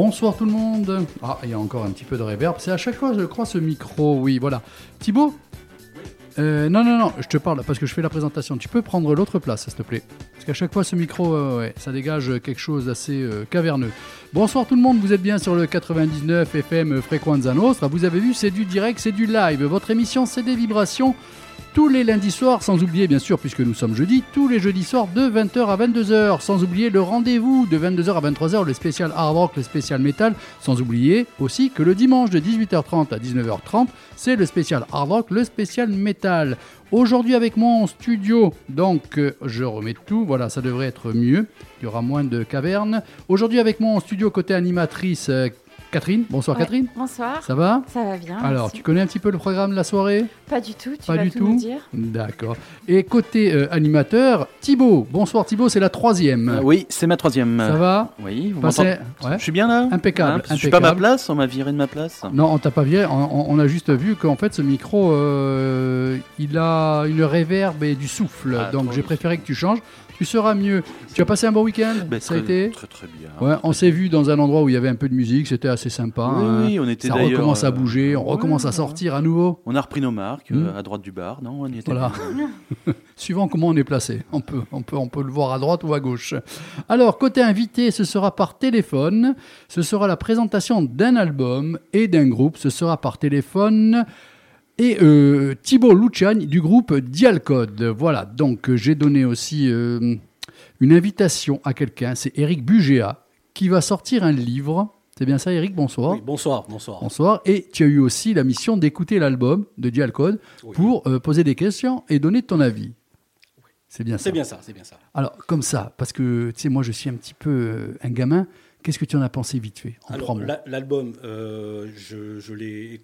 Bonsoir tout le monde. Ah, il y a encore un petit peu de reverb. C'est à chaque fois, je crois, ce micro. Oui, voilà. Thibaut euh, non, non, non, je te parle parce que je fais la présentation. Tu peux prendre l'autre place, s'il te plaît. Parce qu'à chaque fois, ce micro, euh, ça dégage quelque chose d'assez euh, caverneux. Bonsoir tout le monde, vous êtes bien sur le 99 FM Frequenza Nostra. Vous avez vu, c'est du direct, c'est du live. Votre émission, c'est des vibrations tous les lundis soirs, sans oublier bien sûr, puisque nous sommes jeudi, tous les jeudis soirs de 20h à 22h, sans oublier le rendez-vous de 22h à 23h, le spécial hard rock, le spécial metal, sans oublier aussi que le dimanche de 18h30 à 19h30, c'est le spécial hard rock, le spécial metal. Aujourd'hui avec moi studio, donc euh, je remets tout, voilà, ça devrait être mieux, il y aura moins de cavernes. Aujourd'hui avec moi en studio côté animatrice, euh, Catherine, bonsoir Ouais, Catherine. Bonsoir. Ça va Ça va bien. Alors, merci. tu connais un petit peu le programme de la soirée? Pas du tout, tu Pas vas du tout, tout. nous dire. D'accord. Et côté euh, animateur, Thibaut. Bonsoir Thibaut, c'est la troisième. Euh, oui, c'est ma troisième. Ça va? Oui, vous Passez- ouais. Je suis bien là? Impeccable, Hein, parce que Je suis pas à ma place, on m'a viré de ma place. Non, on t'a pas viré. On, a juste vu qu'en fait, ce micro, euh, il a une réverbe et du souffle. Ah, Donc, j'ai préféré que tu changes. Tu seras mieux. Tu as passé un bon week-end Ben, Ça a été très très bien. Ouais, on s'est vu dans un endroit où il y avait un peu de musique. C'était assez sympa. Oui, hein. oui, on était Ça recommence à euh, bouger. On ouais, recommence à ouais. sortir à nouveau. On a repris nos marques Hmm. euh, à droite du bar, non On y était Voilà. Suivant comment on est placé. On peut, on, peut, on peut le voir à droite ou à gauche. Alors, côté invité, ce sera par téléphone. Ce sera la présentation d'un album et d'un groupe. Ce sera par téléphone. Et euh, Thibaut Luciani du groupe Dialcode. Voilà, donc euh, j'ai donné aussi euh, une invitation à quelqu'un. C'est Eric Bugéa qui va sortir un livre. C'est bien ça, Eric Bonsoir. Oui, bonsoir, bonsoir. Bonsoir. Et tu as eu aussi la mission d'écouter l'album de Dialcode Oui. pour euh, poser des questions et donner ton avis. C'est bien ça. C'est bien ça, c'est bien ça. Alors, comme ça, parce que tu sais, moi je suis un petit peu un gamin, qu'est-ce que tu en as pensé vite fait en l'album, euh, je, je l'ai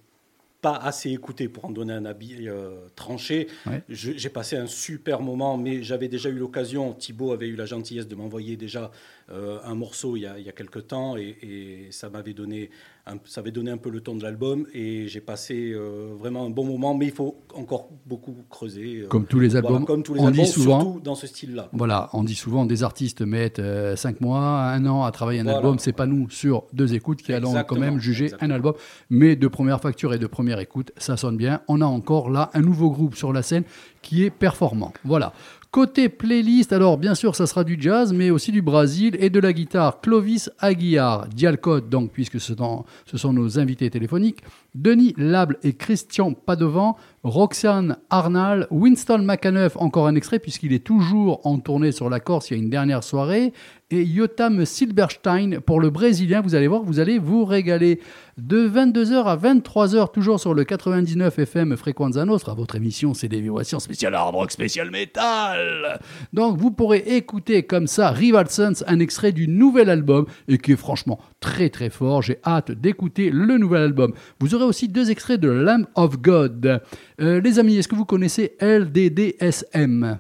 pas assez écouté pour en donner un avis euh, tranché. Ouais. J'ai passé un super moment, mais j'avais déjà eu l'occasion, Thibaut avait eu la gentillesse de m'envoyer déjà euh, un morceau il y a, il y a quelques temps, et, et ça m'avait donné, un, ça avait donné un peu le ton de l'album, et j'ai passé euh, vraiment un bon moment, mais il faut encore beaucoup creuser. euh, Comme tous les voilà, albums, comme tous les on albums, dit souvent. surtout dans ce style-là. Voilà, on dit souvent des artistes mettent 5 mois, un an à travailler un Voilà. album. C'est pas nous sur deux écoutes qui allons quand même juger exactement. un album. Mais de première facture et de première écoute, ça sonne bien. On a encore là un nouveau groupe sur la scène qui est performant. Voilà. Côté playlist, alors bien sûr, ça sera du jazz, mais aussi du Brésil et de la guitare. Clovis Aguiar, Dialcode, donc, puisque ce sont, ce sont nos invités téléphoniques. Denis Lable et Christian Padovan, Roxane Arnal, Winston McAnuff, encore un extrait, puisqu'il est toujours en tournée sur la Corse, il y a une dernière soirée. Et Yotam Silberstein pour le Brésilien, vous allez voir, vous allez vous régaler. De 22h à 23h, toujours sur le 99 FM Frequenza Nostra. Votre émission, c'est des vibrations spéciales hard rock, spécial metal. Donc, vous pourrez écouter comme ça Rival Sons, un extrait du nouvel album et qui est franchement très très fort. J'ai hâte d'écouter le nouvel album. Vous aurez aussi deux extraits de Lamb of God. Euh, les amis, est-ce que vous connaissez LDDSM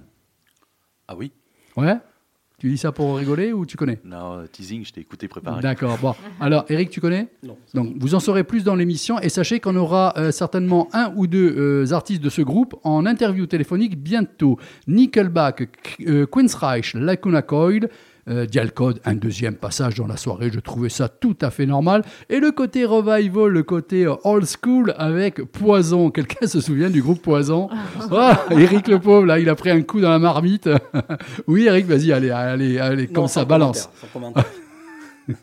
Ah oui Ouais Tu dis ça pour rigoler ou tu connais? Non, euh, teasing, je t'ai écouté préparer. D'accord. Bon, alors Eric, tu connais? Non. Donc vous en saurez plus dans l'émission et sachez qu'on aura euh, certainement un ou deux euh, artistes de ce groupe en interview téléphonique bientôt. Nickelback, euh, Queensryche, Lacuna Coil. Euh, Dialcode, un deuxième passage dans la soirée, je trouvais ça tout à fait normal. Et le côté revival, le côté euh, old school avec Poison. Quelqu'un se souvient du groupe Poison? Ah, Eric le pauvre, là, il a pris un coup dans la marmite. oui, Eric, vas-y, allez, allez, allez, comme Non, ça, balance. Moi,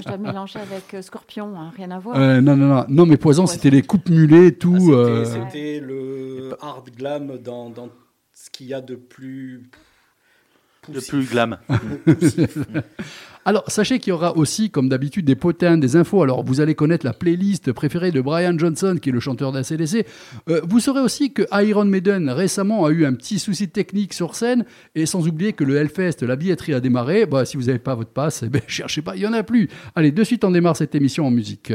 je dois le mélanger avec euh, Scorpion, hein, rien à voir. Euh, non, non, non, non, mais Poison, Poison. c'était les coupes mulets, tout. Ah, c'était- euh, C'était le hard glam dans, dans ce qu'il y a de plus. Le poussif. plus glam. Poussif. Alors, sachez qu'il y aura aussi, comme d'habitude, des potins, des infos. Alors, vous allez connaître la playlist préférée de Brian Johnson, qui est le chanteur d'ACDC. Euh, vous saurez aussi que Iron Maiden, récemment, a eu un petit souci technique sur scène. Et sans oublier que le Hellfest, la billetterie a démarré. Bah, si vous n'avez pas votre passe, eh ben, cherchez pas, il n'y en a plus. Allez, de suite, on démarre cette émission en musique.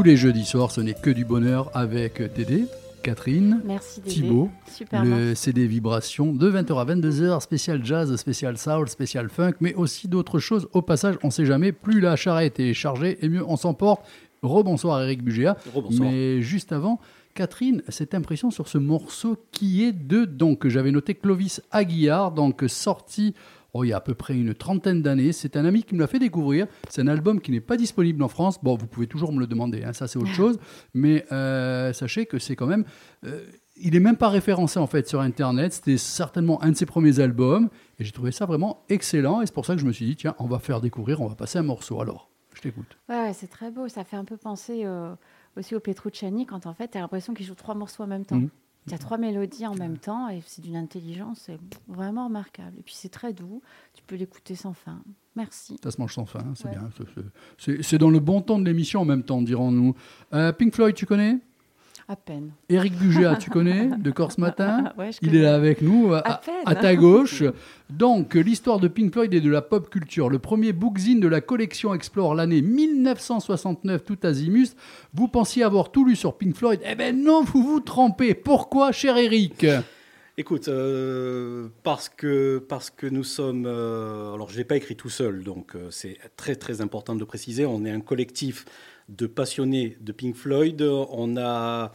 Tous les jeudis soirs, ce n'est que du bonheur avec Dédé, Catherine, Merci Dédé. Thibaut, Super. le CD Vibration de 20h à 22h, spécial jazz, spécial soul, spécial funk, mais aussi d'autres choses. Au passage, on sait jamais, plus la charrette est chargée et mieux on s'emporte. Rebonsoir Eric Bugéa. Rebonsoir. Mais juste avant, Catherine, cette impression sur ce morceau qui est de, donc j'avais noté Clovis Aguillard, donc sorti oh, il y a à peu près une trentaine d'années. C'est un ami qui me l'a fait découvrir. C'est un album qui n'est pas disponible en France. Bon, vous pouvez toujours me le demander, hein, ça c'est autre chose. Mais euh, sachez que c'est quand même... euh, il est même pas référencé en fait sur Internet. C'était certainement un de ses premiers albums. Et j'ai trouvé ça vraiment excellent. Et c'est pour ça que je me suis dit, tiens, on va faire découvrir, on va passer un morceau. Alors, je t'écoute. Ouais, ouais, c'est très beau. Ça fait un peu penser euh, aussi au Petrucciani quand en fait, tu as l'impression qu'il joue trois morceaux en même temps. Mhm. Il y a trois mélodies en même temps et c'est d'une intelligence c'est vraiment remarquable. Et puis c'est très doux. Tu peux l'écouter sans fin. Merci. Ça se mange sans fin, hein, c'est Ouais. bien. C'est dans le bon temps de l'émission en même temps, dirons-nous. Euh, Pink Floyd, tu connais? À peine. Eric Bugéa, tu connais De Corse Matin Ouais, je Il est là avec nous, à, À peine. à ta gauche. Donc, l'histoire de Pink Floyd et de la pop culture. Le premier bookzine de la collection explore l'année 1969, tout azimut. Vous pensiez avoir tout lu sur Pink Floyd Eh ben non, vous vous trompez. Pourquoi, cher Eric Écoute, euh, parce, que, parce que nous sommes... euh, alors, je ne l'ai pas écrit tout seul, donc euh, c'est très très important de le préciser. On est un collectif de passionnés de Pink Floyd. On a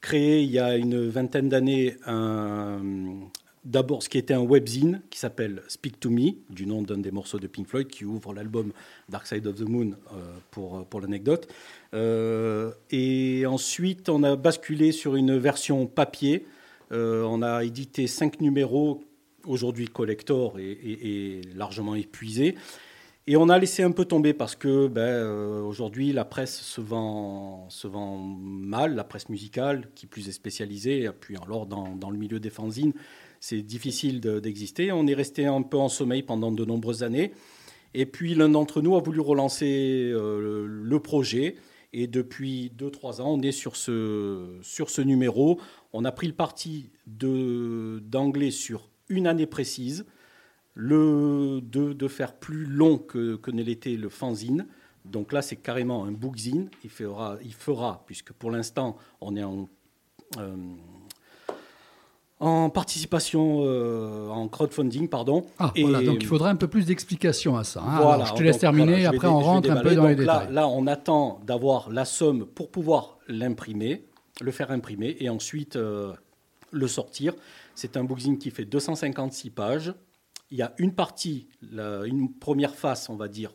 créé il y a une vingtaine d'années. D'abord, ce qui était un webzine qui s'appelle Speak to Me, du nom d'un des morceaux de Pink Floyd, qui ouvre l'album Dark Side of the Moon, euh, pour, pour l'anecdote. Euh, et ensuite, on a basculé sur une version papier. Euh, on a édité cinq numéros, aujourd'hui collector et, et- et largement épuisés. Et on a laissé un peu tomber parce que ben, euh, aujourd'hui, la presse se vend, mal, la presse musicale, qui plus est spécialisée. Puis alors, dans, le milieu des fanzines, c'est difficile de- d'exister. On est resté un peu en sommeil pendant de nombreuses années. Et puis l'un d'entre nous a voulu relancer euh, le projet. Et depuis 2-3 ans, on est sur ce, sur ce numéro. On a pris le parti d'anglais sur une année précise, le, de, de faire plus long que, que ne l'était le fanzine. Donc là, c'est carrément un bookzine. Il fera, il fera puisque pour l'instant, on est en, euh, en participation, euh, en crowdfunding, pardon. Ah, Et- voilà, donc il faudra un peu plus d'explications à ça. hein. voilà, Alors, je te laisse donc, terminer, voilà, après on rentre un peu dans les là, détails. Là, on attend d'avoir la somme pour pouvoir l'imprimer, le faire imprimer et ensuite euh, le sortir. C'est un bookzine qui fait 256 pages. Il y a une partie, la- une première face, on va dire,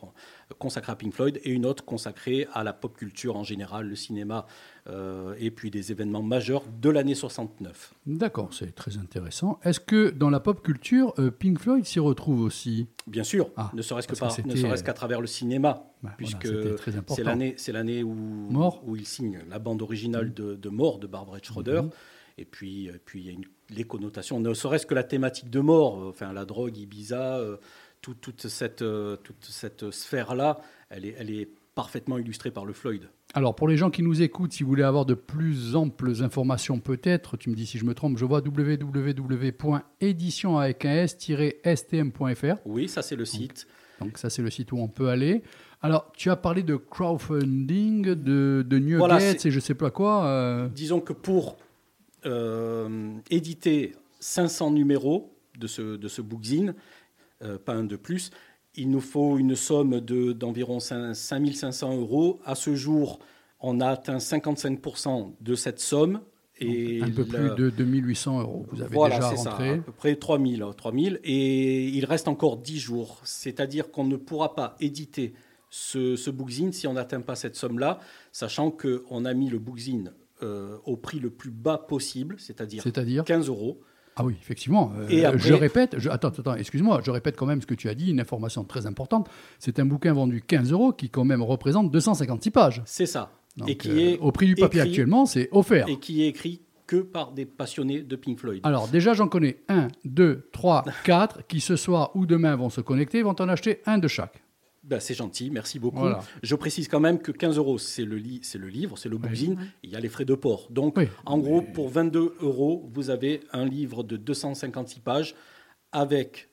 consacrée à Pink Floyd et une autre consacrée à la pop culture en général, le cinéma euh, et puis des événements majeurs de l'année 69. D'accord, c'est très intéressant. Est-ce que dans la pop culture, euh, Pink Floyd s'y retrouve aussi? Bien sûr, Ah, ne serait-ce que ne serait-ce euh, qu'à travers le cinéma, Bah, puisque voilà, c'est l'année, c'est l'année où, Mort? où il signe la bande originale de, de Mort de Barbara Schroeder. Mhm. Et puis, et puis il y a une- les connotations, ne serait-ce que la thématique de mort, euh, enfin la drogue, Ibiza, euh, tout- toute cette, euh, toute cette sphère-là, elle est, elle est parfaitement illustrée par le Floyd. Alors, pour les gens qui nous écoutent, si vous voulez avoir de plus amples informations, peut-être, tu me dis si je me trompe, je vois www.édition avec un s-stm.fr. Oui, ça c'est le site. Donc, ça, c'est le site où on peut aller. Alors, tu as parlé de crowdfunding, de, de New Voilà, Gates et je sais pas quoi. euh, Disons que pour euh, éditer 500 numéros de ce, de ce bookzine, euh, pas un de plus, il nous faut une somme de- d'environ 5 5500 euros. À ce jour, on a atteint 55% de cette somme. Et un peu la- plus de 2800 euros. Vous avez voilà, déjà c'est ça, rentré. à peu près 3000, hein, 3000. Et il reste encore 10 jours. C'est-à-dire qu'on ne pourra pas éditer ce, ce bookzine si on n'atteint pas cette somme-là, sachant qu'on a mis le bookzine euh, au prix le plus bas possible, c'est-à-dire C'est-à-dire 15 euros. Ah oui, effectivement. Euh, Et après- Je répète, je- attends, attends, excuse-moi, je répète quand même ce que tu as dit, une information très importante. C'est un bouquin vendu 15 euros qui quand même représente 256 pages. C'est ça. Donc, et qui euh, est au prix du papier écrit- actuellement, c'est offert. Et qui est écrit que par des passionnés de Pink Floyd. Alors déjà, j'en connais 1, 2, 3, 4 qui ce soir ou demain vont se connecter, vont en acheter un de chaque. Ben, c'est gentil, merci beaucoup. Voilà. Je précise quand même que 15 euros, c'est le, li- le livre, c'est le bookzine, il y a les frais de port. Donc, Oui. en gros, pour 22 euros, vous avez un livre de 256 pages avec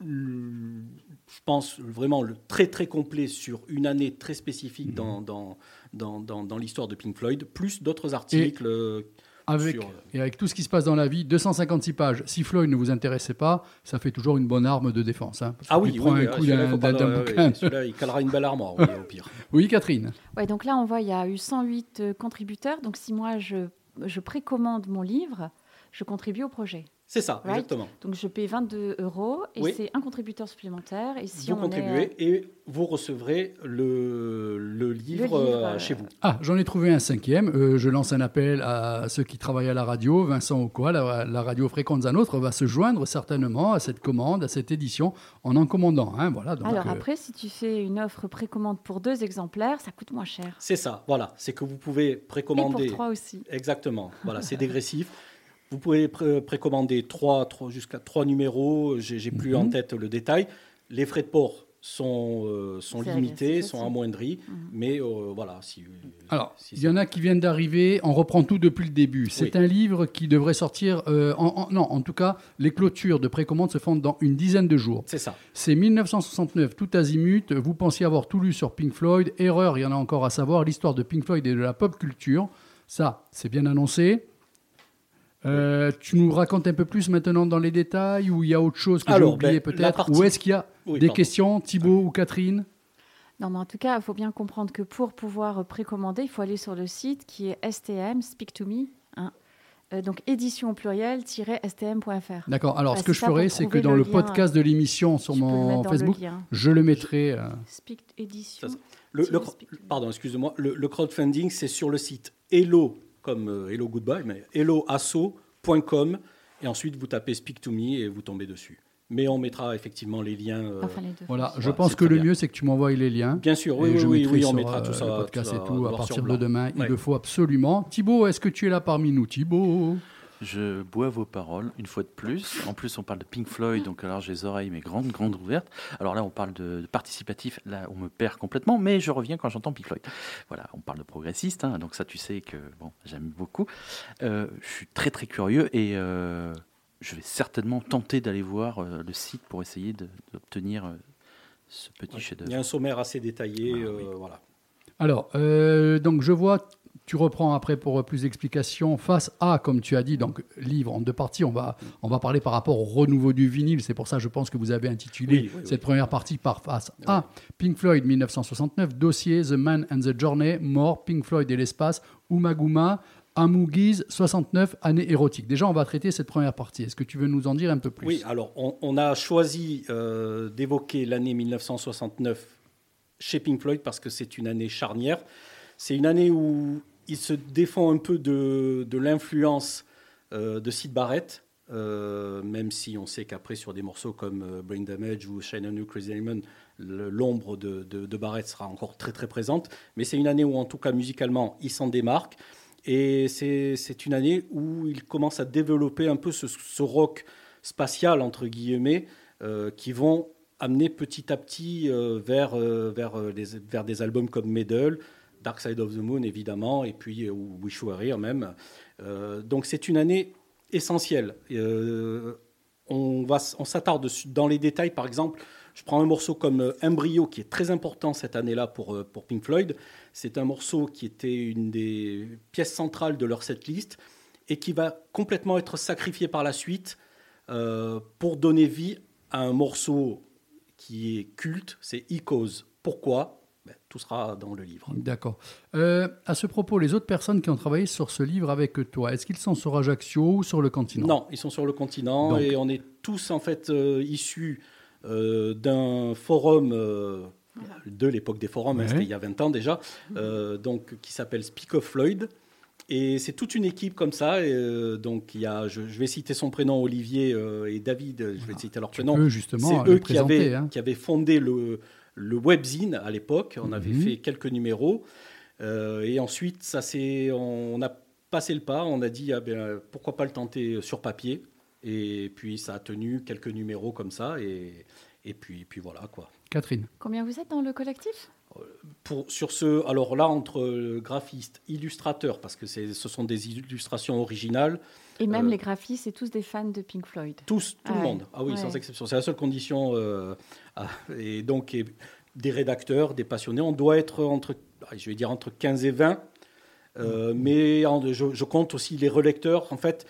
le- je pense vraiment le très très complet sur une année très spécifique dans, dans, dans, dans, dans l'histoire de Pink Floyd, plus d'autres articles. euh, Avec, sur- et avec tout ce qui se passe dans la vie, 256 pages. Si Floyd ne vous intéressait pas, ça fait toujours une bonne arme de défense. hein, Ah oui, oui, prends oui, un ah, celui-là, il oui, celui-là, il calera une belle armoire, oui, au pire. Oui, Catherine. Ouais, donc là, on voit, il y a eu 108 euh, contributeurs. Donc si moi, je, je précommande mon livre, je contribue au projet. C'est ça, Right? exactement. Donc je paye 22 euros et Oui. c'est un contributeur supplémentaire. Et si vous on contribuez est, et vous recevrez le, le livre, livre, euh, chez vous. Ah, j'en ai trouvé un cinquième. Euh, je lance un appel à ceux qui travaillent à la radio. Vincent Okoa, la, la radio Fréquence à Nôtre, va se joindre certainement à cette commande, à cette édition, en en commandant. hein, voilà, donc, Alors euh, après, si tu fais une offre précommande pour deux exemplaires, ça coûte moins cher. C'est ça, voilà. C'est que vous pouvez Et précommander. pour trois aussi. Exactement. Voilà, c'est dégressif. Vous pouvez pré- précommander trois, trois- jusqu'à trois numéros. J'ai plus Mhm. en tête le détail. Les frais de port sont, euh, sont limités, sont amoindris. Mhm. Mais euh, voilà, si. Alors, si il y en a qui viennent d'arriver. On reprend tout depuis le début. C'est Oui. un livre qui devrait sortir. euh, en, en- non, en tout cas, les clôtures de précommande se font dans une dizaine de jours. C'est ça. C'est 1969, tout azimut. Vous pensiez avoir tout lu sur Pink Floyd. Erreur, il y en a encore à savoir. L'histoire de Pink Floyd et de la pop culture. Ça, c'est bien annoncé. Euh, tu nous racontes un peu plus maintenant dans les détails ou il y a autre chose que j'ai oublié ben, peut-être? partie- Ou est-ce qu'il y a Oui, des pardon. questions, Thibaut ou Catherine? Non, mais en tout cas, il faut bien comprendre que pour pouvoir précommander, il faut aller sur le site qui est STM, Speak to Me. hein. Euh, donc édition au pluriel-stm.fr. D'accord. Alors, Bah, ce que c'est je ferai, c'est que dans le le lien, podcast de l'émission sur mon Facebook, le je le mettrai. euh, Speak édition. Ça, Le, pardon, excusez-moi. Le, le crowdfunding, c'est sur le site hello, comme euh, hello goodbye, mais helloasso.com. Et ensuite, vous tapez Speak to Me et vous tombez dessus. Mais on mettra effectivement les liens. euh, Enfin, les deux. Voilà, je Voilà, pense que le bien. mieux, c'est que tu m'envoies les liens. Bien sûr, oui, Et oui, je oui, on sur, mettra euh, tout ça. le tout podcast ça et tout à partir de demain. Il le faut absolument. Thibaut, est-ce que tu es là parmi nous, Thibaut Je bois vos paroles une fois de plus. En plus, on parle de Pink Floyd, donc alors j'ai les oreilles mais grandes, grandes ouvertes. Alors là, on parle de, de participatif. Là, on me perd complètement, mais je reviens quand j'entends Pink Floyd. Voilà, on parle de progressiste, hein, donc ça, tu sais que bon, j'aime beaucoup. Euh, je suis très très curieux et euh, je vais certainement tenter d'aller voir euh, le site pour essayer d'obtenir euh, ce petit Ouais. chef-d'œuvre. Il y a un sommaire assez détaillé. Ah, euh, oui. voilà. Alors, euh, donc je vois, tu reprends après pour plus d'explications. Face A, comme tu as dit, donc livre en deux parties. On va, on va parler par rapport au renouveau du vinyle. C'est pour ça, je pense que vous avez intitulé Oui, oui, cette première partie par face A. Pink Floyd 1969, dossier The Man and the Journey, mort, Pink Floyd et l'espace, Umaguma, Amougiz 69, année érotique. Déjà, on va traiter cette première partie. Est-ce que tu veux nous en dire un peu plus? Oui, alors on, on a choisi euh, d'évoquer l'année 1969 chez Pink Floyd parce que c'est une année charnière. C'est une année où il se défend un peu de, l'influence euh, de Sid Barrett, euh, même si on sait qu'après sur des morceaux comme euh, Brain Damage ou Shine on You Crazy Diamond, l'ombre de, Barrett sera encore très très présente. Mais c'est une année où en tout cas musicalement il s'en démarque. Et c'est une année où il commence à développer un peu ce, rock spatial, entre guillemets, qui vont amener petit à petit vers, vers des albums comme Medal, Dark Side of the Moon, évidemment, et puis euh, Wish You Were Here même. Euh, donc c'est une année essentielle. Euh, on on s'attarde dans les détails, par exemple. Je prends un morceau comme Embryo, qui est très important cette année-là pour, pour Pink Floyd. C'est un morceau qui était une des pièces centrales de leur setlist et qui va complètement être sacrifié par la suite pour donner vie à un morceau qui est culte, c'est Icos. Pourquoi? Ben, Tout sera dans le livre. D'accord. Euh, à ce propos, les autres personnes qui ont travaillé sur ce livre avec toi, est-ce qu'ils sont sur Ajaccio ou sur le continent Non, ils sont sur le continent Donc. et on est tous en fait euh, issus euh, d'un forum de l'époque des forums, hein, c'était il y a 20 ans déjà, euh, donc qui s'appelle Speak of Floyd. Et c'est toute une équipe comme ça. Et, euh, donc il y a, je, je vais citer son prénom, Olivier euh, et David. Je vais citer leur prénom. C'est eux qui avaient, hein. qui avaient fondé le, le webzine à l'époque. On avait Mhm. fait quelques numéros. Euh, et ensuite, ça s'est- on a passé le pas. On a dit ah ben, pourquoi pas le tenter sur papier. Et puis ça a tenu quelques numéros comme ça. Et, et puis, puis voilà quoi. Catherine. Combien vous êtes dans le collectif? Pour, sur ce, alors là, entre euh, graphiste, illustrateur, parce que ce sont des illustrations originales, Et même Euh, les graphistes, c'est tous des fans de Pink Floyd. tous, tout Ah le ouais. monde. Ah oui, sans exception. C'est la seule condition. euh, ah, et donc, et des rédacteurs, des passionnés, on doit être entre, ah, je vais dire, entre 15 et 20. Euh, mais en- je, je compte aussi les relecteurs, en fait,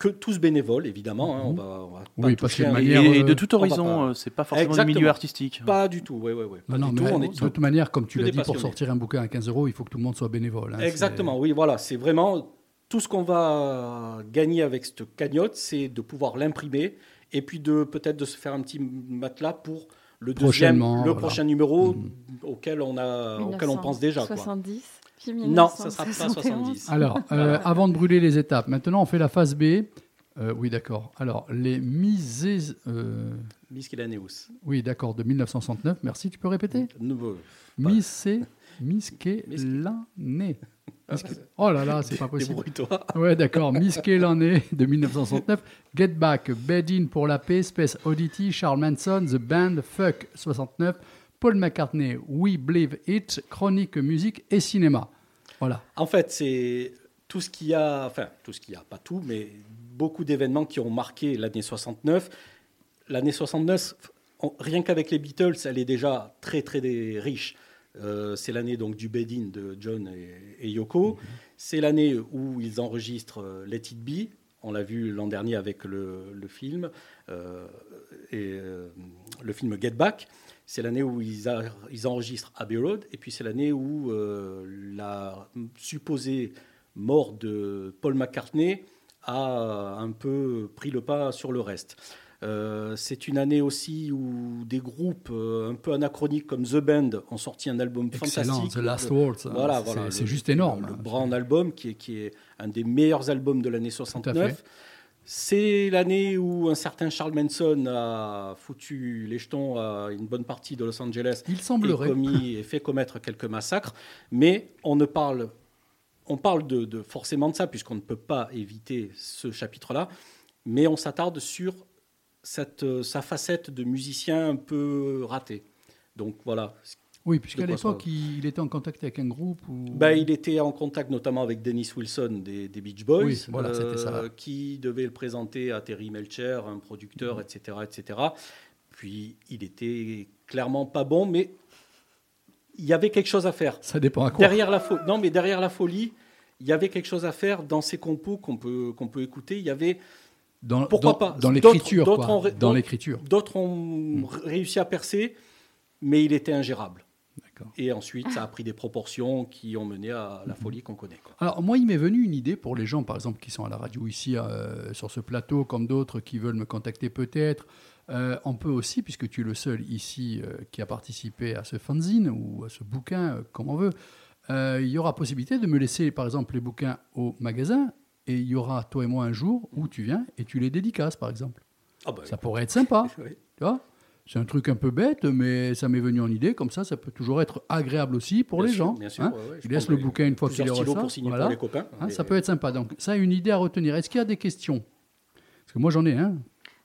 que tous bénévoles, évidemment. hein, on va, on va pas Oui, parce que de un- Et, manière, et de euh, tout horizon, pas- euh, c'est pas forcément Exactement. le milieu artistique. Pas du tout, oui, oui, oui. Pas Non, non, du mais tout. On est de toute manière, comme tu l'as dit, pour sortir un bouquin à 15 euros, il faut que tout le monde soit bénévole. hein, Exactement, oui, voilà. C'est vraiment tout ce qu'on va gagner avec cette cagnotte, c'est de pouvoir l'imprimer et puis de peut-être de se faire un petit matelas pour le deuxième, le voilà. prochain numéro Mhm. auquel on a, auquel on pense déjà. Quoi. 1970, puis Non, ça sera pas 1971. 70. Alors, euh, avant de brûler les étapes, maintenant on fait la phase B. Euh, oui, d'accord. Alors, les misés. euh, Miscellaneous. oui, d'accord, de 1969. Merci, tu peux répéter Nouveau. Misé. Miskélané. Miské- Oh là là, c'est pas possible. Débrouille-toi. Ouais, d'accord. Miskélané de 1969. Get Back, Bed In pour la paix, Space Oddity, Charles Manson, The Band, Fuck 69, Paul McCartney, We Believe It, Chronique musique et cinéma. Voilà. En fait, c'est tout ce qu'il y a, enfin, tout ce qu'il y a, pas tout, mais beaucoup d'événements qui ont marqué l'année 69. L'année 69, on- rien qu'avec les Beatles, elle est déjà très, très riche. Euh, c'est l'année donc du bed-in de John et, et Yoko. C'est l'année où ils enregistrent euh, Let It Be. On l'a vu l'an dernier avec le, le film euh, et euh, le film Get Back. C'est l'année où ils, a- ils enregistrent Abbey Road. Et puis c'est l'année où euh, la supposée mort de Paul McCartney a un peu pris le pas sur le reste. Euh, c'est une année aussi où des groupes euh, un peu anachroniques comme The Band ont sorti un album Excellent. fantastique. The Last Le- Waltz. voilà, C'est- voilà, C'est le- juste énorme. Le, Brown Album, qui est, qui est un des meilleurs albums de l'année 69. C'est l'année où un certain Charles Manson a foutu les jetons à une bonne partie de Los Angeles Il et, semblerait. commis, et fait commettre quelques massacres. Mais on ne parle, on parle de, de- forcément de ça, puisqu'on ne peut pas éviter ce chapitre-là. Mais on s'attarde sur cette, euh, sa facette de musicien un peu raté. Donc voilà. Oui, puisqu'à l'époque, il, il était en contact avec un groupe. Ou... Ben, il était en contact notamment avec Dennis Wilson des, des Beach Boys, euh, Oui, voilà, c'était ça. qui devait le présenter à Terry Melcher, un producteur, etc., etc. Puis il était clairement pas bon, mais il y avait quelque chose à faire. Ça dépend à quoi. Derrière la folie, non, mais derrière la folie, il y avait quelque chose à faire dans ces compos qu'on peut qu'on peut écouter. Il y avait Dans, Pourquoi dans- pas Dans d'autres ont d'autres- l'écriture. d'autres ont Mm. réussi à percer, mais il était ingérable. Et ensuite, ça a pris des proportions qui ont mené à la folie qu'on connaît. quoi. Alors moi, il m'est venu une idée pour les gens, par exemple, qui sont à la radio ici euh, sur ce plateau, comme d'autres qui veulent me contacter peut-être. Euh, on peut aussi, puisque tu es le seul ici euh, qui a participé à ce fanzine ou à ce bouquin, comme on veut, il y aura possibilité de me laisser, par exemple, les bouquins au magasin, et il y aura toi et moi un jour où tu viens et tu les dédicaces, par exemple. Ah bah, Ça pourrait être sympa. oui. Tu vois? C'est un truc un peu bête, mais ça m'est venu en idée. Comme ça, ça peut toujours être agréable aussi pour Bien les sûr, gens. Bien sûr, hein. ouais, ouais, je laisse le bouquin une fois qu'il est stylos reçu. pour signer Voilà. pour les copains. Hein, Et- ça peut être sympa. Donc, ça, une idée à retenir. Est-ce qu'il y a des questions? Parce que moi, j'en ai un.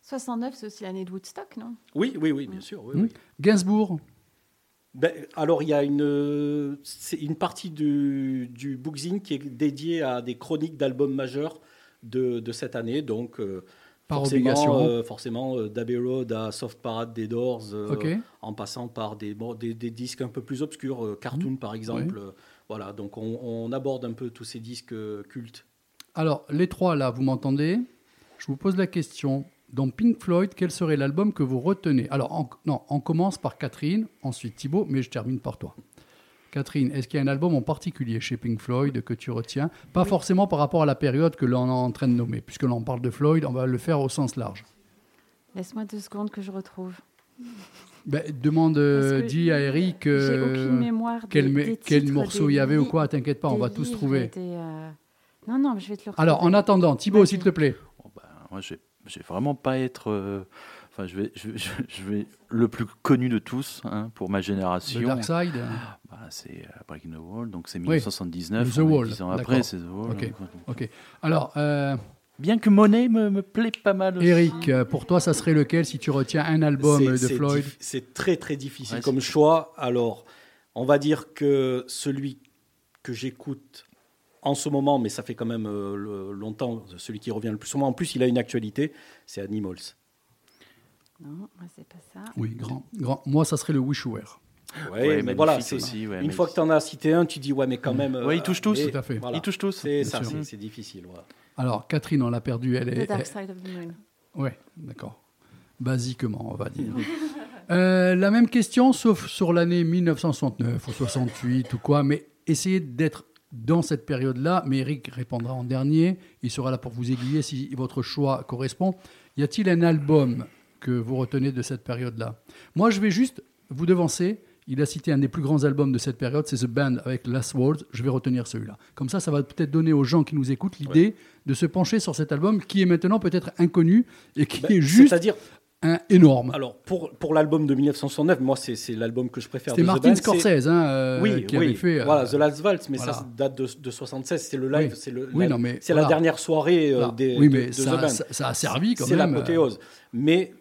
69, c'est aussi l'année de Woodstock, non? Oui, oui, oui, bien sûr. oui, Hmm. oui. Gainsbourg. Ben, alors, il y a une, une partie du, du bookzine qui est dédiée à des chroniques d'albums majeurs de, de cette année. Donc, euh, Par forcément, obligation. euh, forcément euh, d'Abbey Road à Soft Parade des Doors, euh, en passant par des, bon, des, des disques un peu plus obscurs, euh, Cartoon par exemple. Voilà, donc on, on aborde un peu tous ces disques cultes. Alors, les trois, là, vous m'entendez? Je vous pose la question. Dans Pink Floyd, quel serait l'album que vous retenez? Alors, on, non, on commence par Catherine, ensuite Thibaut, mais je termine par toi. Catherine, est-ce qu'il y a un album en particulier chez Pink Floyd que tu retiens? Pas forcément par rapport à la période que l'on est en train de nommer, puisque l'on parle de Floyd, on va le faire au sens large. Laisse-moi deux secondes que je retrouve. Ben, demande, euh, dis à Eric J'ai euh, aucune mémoire des, quel, des quel titres, morceau il y avait ou quoi, t'inquiète pas, on va tous trouver. des, euh, Non, non, je vais te le retrouver. Alors, en attendant, Thibaut, s'il te plaît. Bon, ben, moi, je vais, je vais vraiment pas être. euh, Enfin, je vais, je, je- je vais le plus connu de tous hein, pour ma génération. The Dark Side. Bah, c'est euh, Breaking the Wall, donc c'est Oui. 1979. The Wall, Dix ans d'accord. après, c'est The Wall. Ok. Alors, euh, Bien que Monet me, me plaît pas mal aussi. Eric, euh, pour toi, ça serait lequel si tu retiens un album de Floyd C'est très très difficile Ouais, comme choix. Alors, On va dire que celui que j'écoute en ce moment, mais ça fait quand même euh, le- longtemps, celui qui revient le plus souvent, en plus il a une actualité, c'est Animals. Non, moi, c'est pas ça. Oui, grand, grand. Moi, ça serait le Wishware. Ouais, Ouais, mais voilà, c'est- aussi, ouais, une fois que tu en as cité un, tu dis ouais, mais quand même. Ouais, ils touchent tous. mais Tout à fait. voilà. Ils touchent tous. C'est ça, c'est difficile. Alors, Catherine, on l'a perdue. Elle est. The Dark Side of the Moon. Ouais, d'accord. Basiquement, on va dire. Euh, la même question, sauf sur l'année 1969 ou 68 ou quoi, mais essayez d'être dans cette période-là. Mais Eric répondra en dernier. Il sera là pour vous aiguiller si votre choix correspond. Y a-t-il un album que vous retenez de cette période-là Moi, je vais juste vous devancer. Il a cité un des plus grands albums de cette période, c'est The Band avec Last Words. Je vais retenir celui-là. Comme ça, ça va peut-être donner aux gens qui nous écoutent l'idée de se pencher sur cet album qui est maintenant peut-être inconnu et qui Ben, est juste un énorme. alors pour, pour l'album de 1969, moi c'est c'est l'album que je préfère. The Martin Band, c'est- Scorsese hein, euh, oui, qui oui. avait fait. euh, voilà, The Last Waltz, mais voilà. ça date de, de 76, c'est le live, Oui. c'est Oui, la, c'est voilà. la dernière soirée euh, des, oui, mais de ça, The Band. ça, ça a servi quand C'est même. euh, l'apothéose. Mais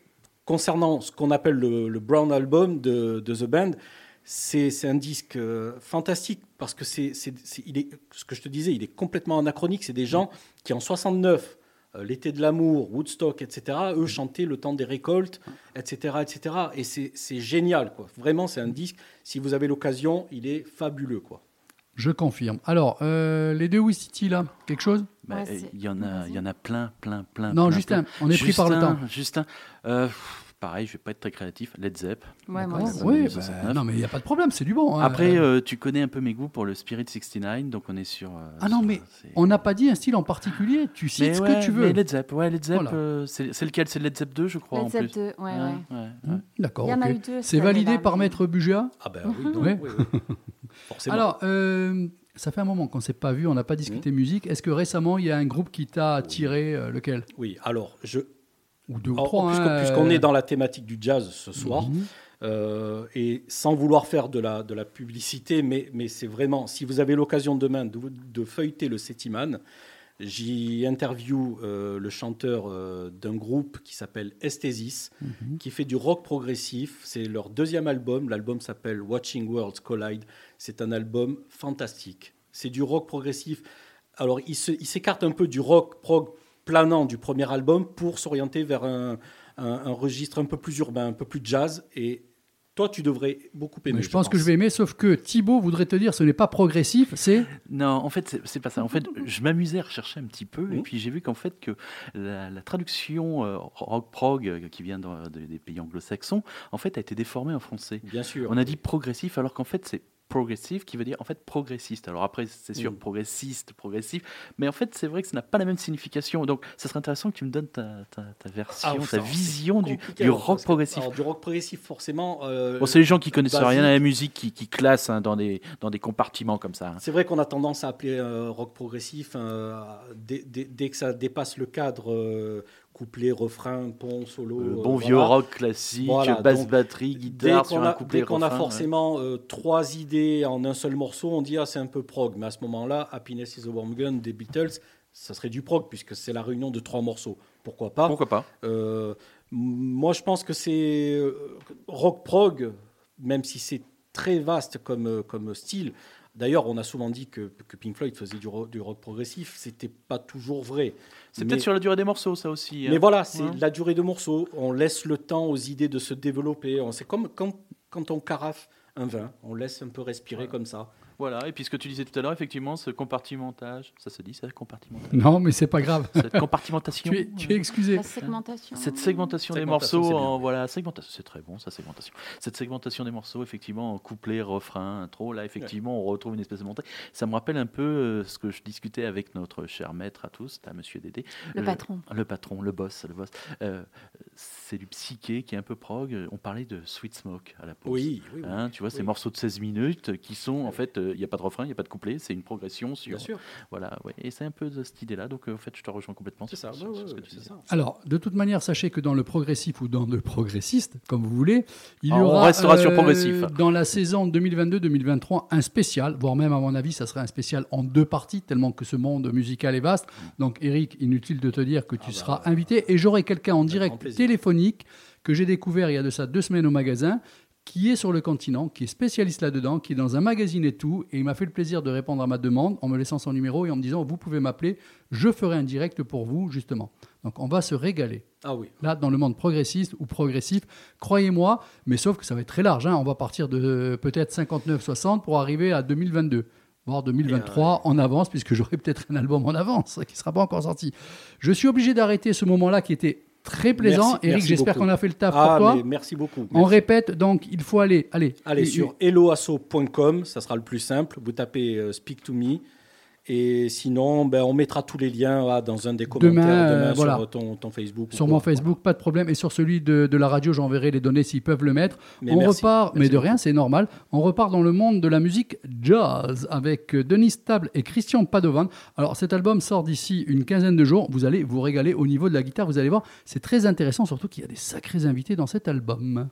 concernant ce qu'on appelle le, Brown Album de, The Band, c'est un disque euh, fantastique parce que c'est, ce que je te disais, il est complètement anachronique. C'est des gens qui en 69, euh, l'été de l'amour, Woodstock, etc., eux chantaient le temps des récoltes, etc., etc. Et c'est c'est génial, quoi. Vraiment, c'est un disque. Si vous avez l'occasion, il est fabuleux, quoi. Je confirme. Alors, euh, les deux City là, quelque chose? Bah, il y en a, il y en a plein, plein, plein. Non, plein, Justin, plein. on est pris par le temps. Justin, euh, pareil, je vais pas être très créatif. Led Zepp. Ouais, moi aussi. Oui, bah, 69. non, mais il n'y a pas de problème, c'est du bon. hein. Après, Euh, euh, tu connais un peu mes goûts pour le Spirit 69, donc on est sur. euh, ah non, sur- mais on n'a pas dit un style en particulier. Tu cites Mais ce ouais, que tu veux. mais Led Zepp, ouais, Led Zepp, Voilà. euh, c'est lequel? C'est Led Zepp 2, je crois, Led Zepp plus. 2, ouais, ouais. ouais, ouais. D'accord. Il y en a ok. eu deux. C'est validé par Maître Bugia Ah ben oui, oui, oui. Forcément. Alors, euh, ça fait un moment qu'on ne s'est pas vu, on n'a pas discuté musique. Est-ce que récemment, il y a un groupe qui t'a attiré euh, lequel? Oui, alors, je, Ou deux ou Alors, trois puisqu'on hein, puisqu'on euh, est dans la thématique du jazz ce soir, Mhm. euh, et sans vouloir faire de la, de la publicité, mais, mais c'est vraiment, si vous avez l'occasion demain de, de feuilleter le Setiman, j'y interview euh, le chanteur euh, d'un groupe qui s'appelle Esthesis, Mhm. qui fait du rock progressif. C'est leur deuxième album. L'album s'appelle Watching Worlds Collide. C'est un album fantastique. C'est du rock progressif. Alors, il s'écarte un peu du rock prog planant du premier album pour s'orienter vers un, un- un registre un peu plus urbain, un peu plus jazz. Et toi, tu devrais beaucoup aimer. Mais je pense que je vais aimer, sauf que Thibaut voudrait te dire ce n'est pas progressif, c'est. Non, en fait, c'est- pas ça. En fait, je m'amusais à rechercher un petit peu, et puis j'ai vu qu'en fait, que la, la traduction euh, rock prog euh, qui vient dans- de- des pays anglo-saxons, en fait, a été déformée en français. Bien sûr. On a dit progressif, alors qu'en fait, c'est progressif qui veut dire en fait progressiste. Alors après, c'est sûr, Mm. progressiste, progressif, mais en fait, c'est vrai que ça n'a pas la même signification. Donc, ça serait intéressant que tu me donnes ta, ta- ta version, Ah, ta vision du, du rock progressif. alors, du rock progressif, forcément. euh, Bon, c'est les gens qui connaissent basique. rien à la musique qui, qui classent hein, dans, des, dans des compartiments comme ça. hein. C'est vrai qu'on a tendance à appeler euh, rock progressif euh, dès, dès- dès que ça dépasse le cadre euh, couplet, refrain, pont, solo. Le euh, bon vieux voilà. rock classique, Voilà, basse donc, batterie, Dès guitare qu'on sur a, un couplet dès qu'on a ouais. forcément euh, trois idées en un seul morceau, on dit ah, c'est un peu prog. Mais à ce moment-là, Happiness is a Warm Gun des Beatles, ça serait du prog puisque c'est la réunion de trois morceaux. Pourquoi pas? Pourquoi pas? Euh, Moi, je pense que c'est rock prog, même si c'est très vaste comme, comme style. D'ailleurs, on a souvent dit que, que Pink Floyd faisait du rock, du rock progressif. C'était pas toujours vrai. C'est peut-être sur la durée des morceaux, ça aussi. hein. Mais voilà, c'est Ouais. la durée de morceaux. On laisse le temps aux idées de se développer. On- C'est comme quand, quand on carafe un vin. On laisse un peu respirer comme ça. Voilà, et puis ce que tu disais tout à l'heure, effectivement, ce compartimentage, ça se dit, ça, compartimentage Non, mais c'est pas grave. Cette compartimentation. tu, es, tu es excusé. La segmentation. Cette segmentation, des Segmentation, morceaux, bien. en, voilà, segmentation, c'est très bon, ça, segmentation. Cette segmentation des morceaux, effectivement, en couplet, refrain, intro, là, effectivement, on retrouve une espèce de montée. Ça me rappelle un peu euh, ce que je discutais avec notre cher maître à tous, à Monsieur Dédé. Le Euh, patron. Le patron, le boss, le boss. Euh, c'est du psyché qui est un peu prog. On parlait de Sweet Smoke à la pause. Oui, oui, oui. Hein, tu vois, ces morceaux de 16 minutes qui sont, en fait, euh, il n'y a pas de refrain, il n'y a pas de couplet, c'est une progression sur. bien sûr. Voilà, ouais. Et c'est un peu de cette idée-là, donc euh, en fait, je te rejoins complètement C'est sur, ça. sur- ouais, sur ouais, ce que tu ça. Alors, de toute manière, sachez que dans le progressif ou dans le progressiste, comme vous voulez, il y Ah, on aura euh, restera sur progressif. dans la saison 2022-2023 un spécial, voire même à mon avis, ça serait un spécial en deux parties, tellement que ce monde musical est vaste. Donc, Eric, inutile de te dire que tu Ah bah, seras invité et j'aurai quelqu'un en direct téléphonique que j'ai découvert il y a de ça deux semaines au magasin qui est sur le continent, qui est spécialiste là-dedans, qui est dans un magazine et tout, et il m'a fait le plaisir de répondre à ma demande en me laissant son numéro et en me disant vous pouvez m'appeler, je ferai un direct pour vous justement. Donc on va se régaler. Ah oui. Là, dans le monde progressiste ou progressif, croyez-moi, mais sauf que ça va être très large. hein. On va partir de peut-être 59-60 pour arriver à 2022 voire 2023 en avance, puisque j'aurai peut-être un album en avance qui ne sera pas encore sorti. Je suis obligé d'arrêter ce moment-là qui était très plaisant. Merci, Eric, j'espère qu'on a fait le taf Ah, pour toi. mais merci beaucoup. On Merci. répète, donc il faut aller. Allez, Allez Et- sur helloasso.com, ça sera le plus simple. Vous tapez euh, Speak to Me. Et sinon, ben, on mettra tous les liens là, dans un des commentaires Demain, demain, euh, sur ton, ton Facebook. Sur quoi. mon Facebook, pas de problème. Et sur celui de, de la radio, j'enverrai les données s'ils peuvent le mettre. Mais on merci. repart, Merci mais de rien, c'est normal. On repart dans le monde de la musique jazz avec euh, Denis Stable et Christian Padovan. Alors cet album sort d'ici une quinzaine de jours. Vous allez vous régaler au niveau de la guitare. Vous allez voir, c'est très intéressant, surtout qu'il y a des sacrés invités dans cet album.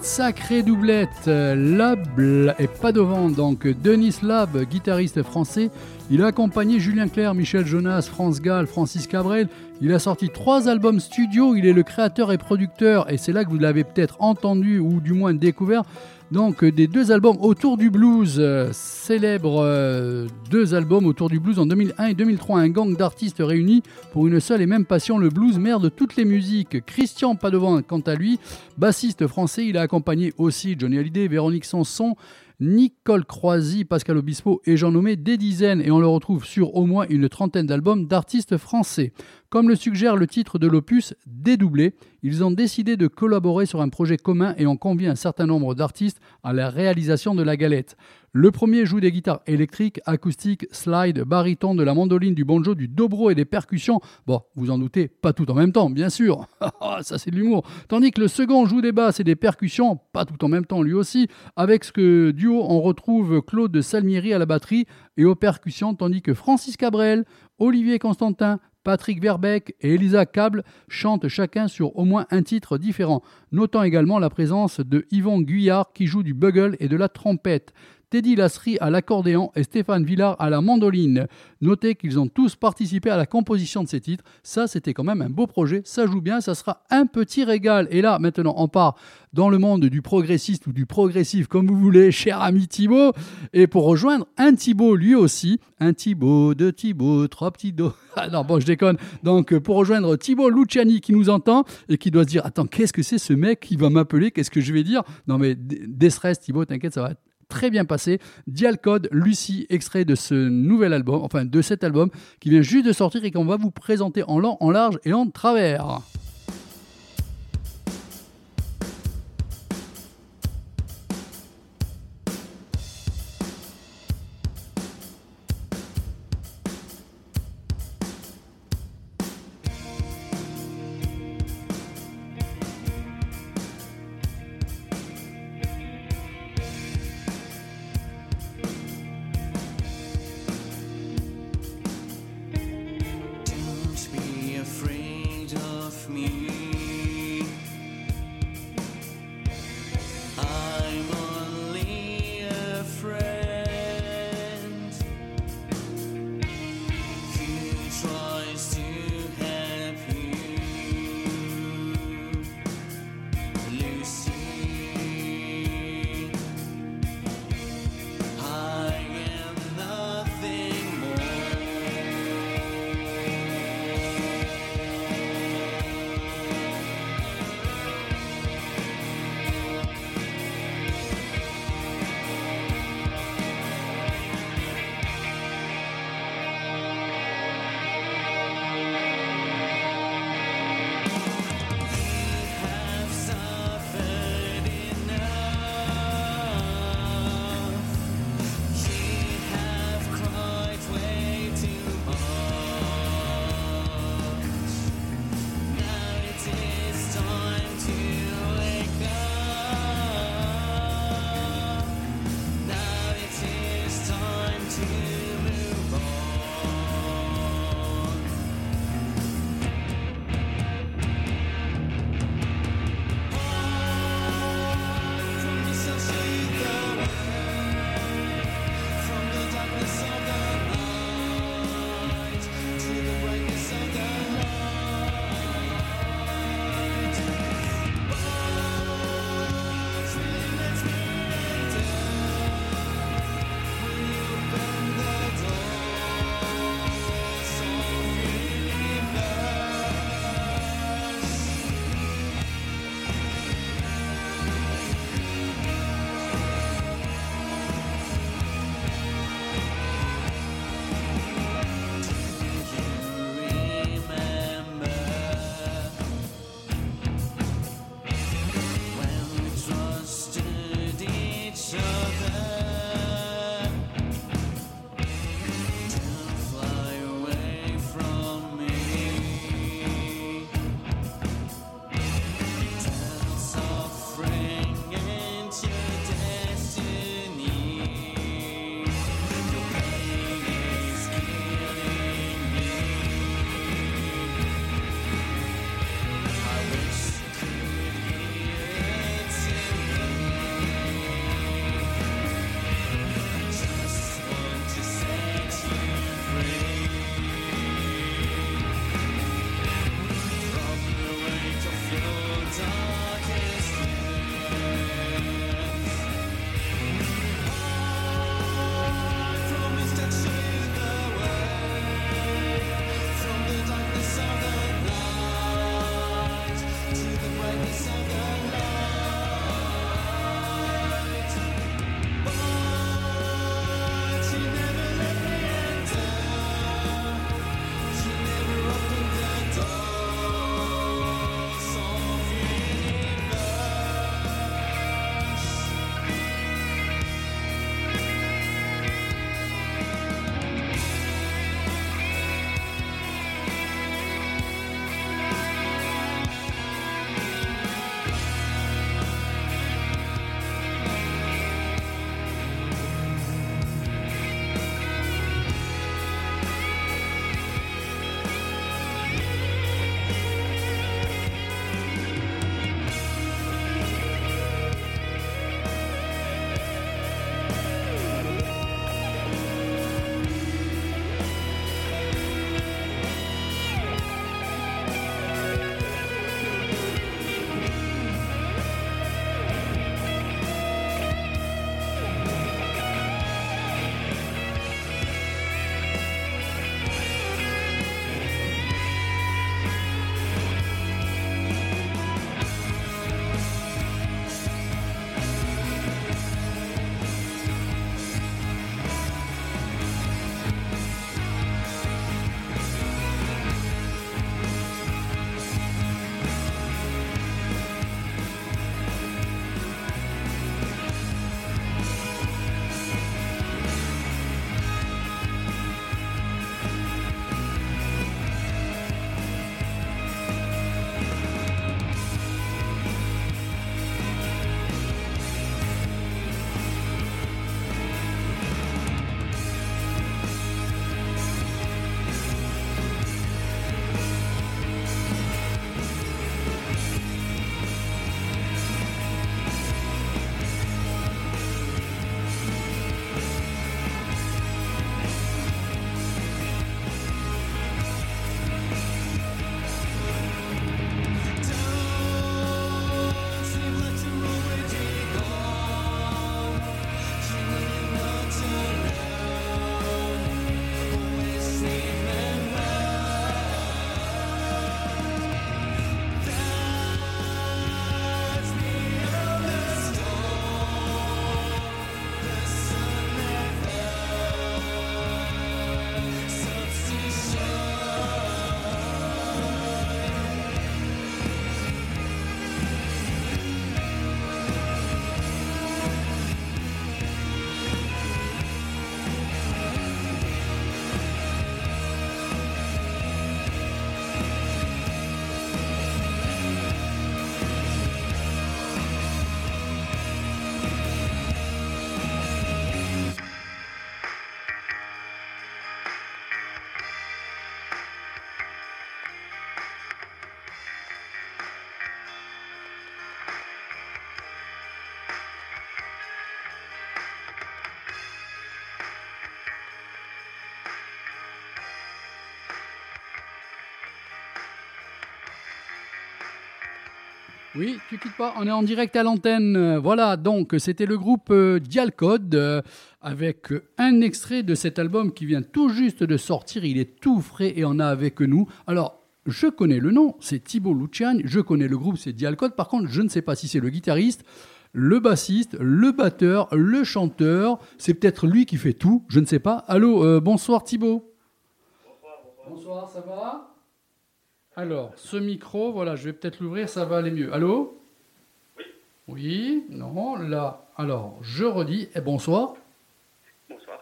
Une sacrée doublette. Lab et pas devant, donc Denis Lab, guitariste français. Il a accompagné Julien Clerc, Michel Jonas, France Gall, Francis Cabrel. Il a sorti trois albums studio. Il est le créateur et producteur, et c'est là que vous l'avez peut-être entendu ou du moins découvert donc des deux albums autour du blues, euh, célèbre euh, deux albums autour du blues en 2001 et 2003, un gang d'artistes réunis pour une seule et même passion, le blues, mère de toutes les musiques. Christian Padovan, quant à lui, bassiste français, il a accompagné aussi Johnny Hallyday, Véronique Sanson, Nicole Croisy, Pascal Obispo et j'en nommais des dizaines et on le retrouve sur au moins une trentaine d'albums d'artistes français. Comme le suggère le titre de l'opus Dédoublé, ils ont décidé de collaborer sur un projet commun et ont convié un certain nombre d'artistes à la réalisation de la galette. Le premier joue des guitares électriques, acoustiques, slide, baryton, de la mandoline, du banjo, du dobro et des percussions. Bon, vous en doutez, pas tout en même temps, bien sûr. Ah, ça c'est de l'humour. Tandis que le second joue des basses et des percussions, pas tout en même temps lui aussi. Avec ce duo, on retrouve Claude Salmieri à la batterie et aux percussions, tandis que Francis Cabrel, Olivier Constantin, Patrick Verbeck et Elisa Cable chantent chacun sur au moins un titre différent, notant également la présence de Yvon Guyard qui joue du bugle et de la trompette. Teddy Lasserie à l'accordéon et Stéphane Villard à la mandoline. Notez qu'ils ont tous participé à la composition de ces titres. Ça, c'était quand même un beau projet. Ça joue bien, ça sera un petit régal. Et là, maintenant, on part dans le monde du progressiste ou du progressif, comme vous voulez, cher ami Thibaut. Et pour rejoindre un Thibaut, lui aussi, un Thibaut, deux Thibaut, trois petits dos. Ah non, bon, je déconne. Donc, pour rejoindre Thibaut Luciani qui nous entend et qui doit se dire Attends, qu'est-ce que c'est ce mec qui va m'appeler? Qu'est-ce que je vais dire? Non, mais déstresse, Thibaut, t'inquiète, ça va très bien passé. Dialcode, Lucie, extrait de ce nouvel album, enfin de cet album qui vient juste de sortir et qu'on va vous présenter en long, en large et en travers. me. Oui, tu quittes pas, on est en direct à l'antenne. Voilà, donc c'était le groupe euh, Dialcode euh, avec un extrait de cet album qui vient tout juste de sortir. Il est tout frais et on a avec nous. Alors, je connais le nom, c'est Thibaut Luciani. Je connais le groupe, c'est Dialcode. Par contre, je ne sais pas si c'est le guitariste, le bassiste, le batteur, le chanteur. C'est peut-être lui qui fait tout, je ne sais pas. Allô, euh, bonsoir Thibaut. Bonsoir, ça va? Alors, ce micro, voilà, je vais peut-être l'ouvrir, ça va aller mieux. Allô? Oui. non, là. Alors, je redis, et bonsoir. Bonsoir.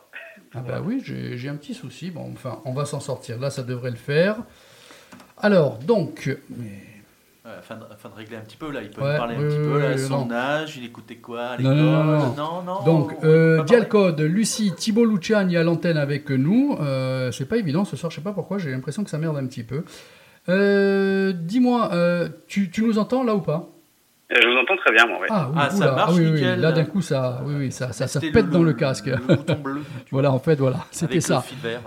Ah bah oui, j'ai un petit souci. Bon, enfin, on va s'en sortir. Là, ça devrait le faire. Alors, donc, mais- Ouais, afin, de, afin de régler un petit peu, là, il peut Ouais, me parler un oui, petit oui, peu, là, oui, son non. âge, il écoutait quoi à Non, non, non, non. non, non, donc on- euh. Dialcode, Lucie, Thibaut Luciani à l'antenne avec nous. Euh, c'est pas évident ce soir, je sais pas pourquoi, j'ai l'impression que ça merde un petit peu. Euh, Dis-moi, euh, tu, tu nous entends là ou pas? Euh, Je vous entends très bien, moi, ouais. Ah, oui, Ah, ça marche, oui, oui, nickel. Là d'un coup, ça, oui, oui, ça, ça, ça pète dans le casque. Le bouton bleu. voilà, en fait, voilà, c'était ça.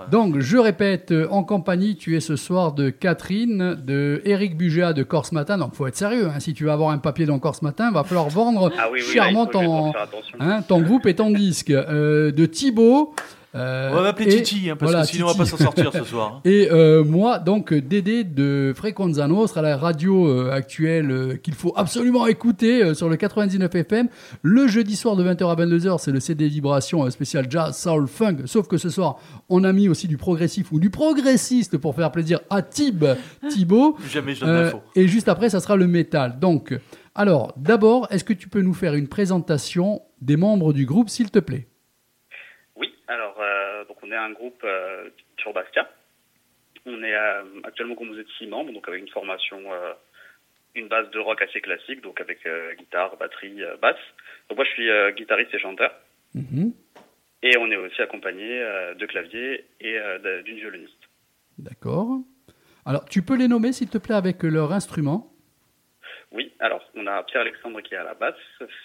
Donc, je répète, en compagnie, tu es ce soir de Catherine, de Eric Bugéa de Corse Matin. Donc, faut être sérieux. hein. Si tu veux avoir un papier dans Corse Matin, va falloir vendre Ah oui, oui, chèrement là, ton, hein, ton groupe et ton disque. Euh, de Thibaut. Euh, on va m'appeler Titi, hein, parce voilà, que sinon on va Titi. pas s'en sortir ce soir. hein. Et euh, moi, donc, Dédé de Frequenza Nostra, la radio euh, actuelle qu'il faut absolument écouter sur le 99 FM. Le jeudi soir de 20h à 22h, c'est le CD Vibration spécial jazz, soul, funk. Sauf que ce soir, on a mis aussi du progressif ou du progressiste pour faire plaisir à Tib, Thibaut. Jamais je donne et juste après, ça sera le métal. Donc, alors, d'abord, est-ce que tu peux nous faire une présentation des membres du groupe, s'il te plaît? Donc on est un groupe euh, sur Bastia. On est euh, actuellement composé de six membres, donc avec une formation, euh, une base de rock assez classique, donc avec euh, guitare, batterie, euh, basse. Donc moi, je suis euh, guitariste et chanteur. Mhm. Et on est aussi accompagné euh, de clavier et euh, d'une violoniste. D'accord. Alors, tu peux les nommer, s'il te plaît, avec leur instrument? Oui, alors on a Pierre-Alexandre qui est à la basse,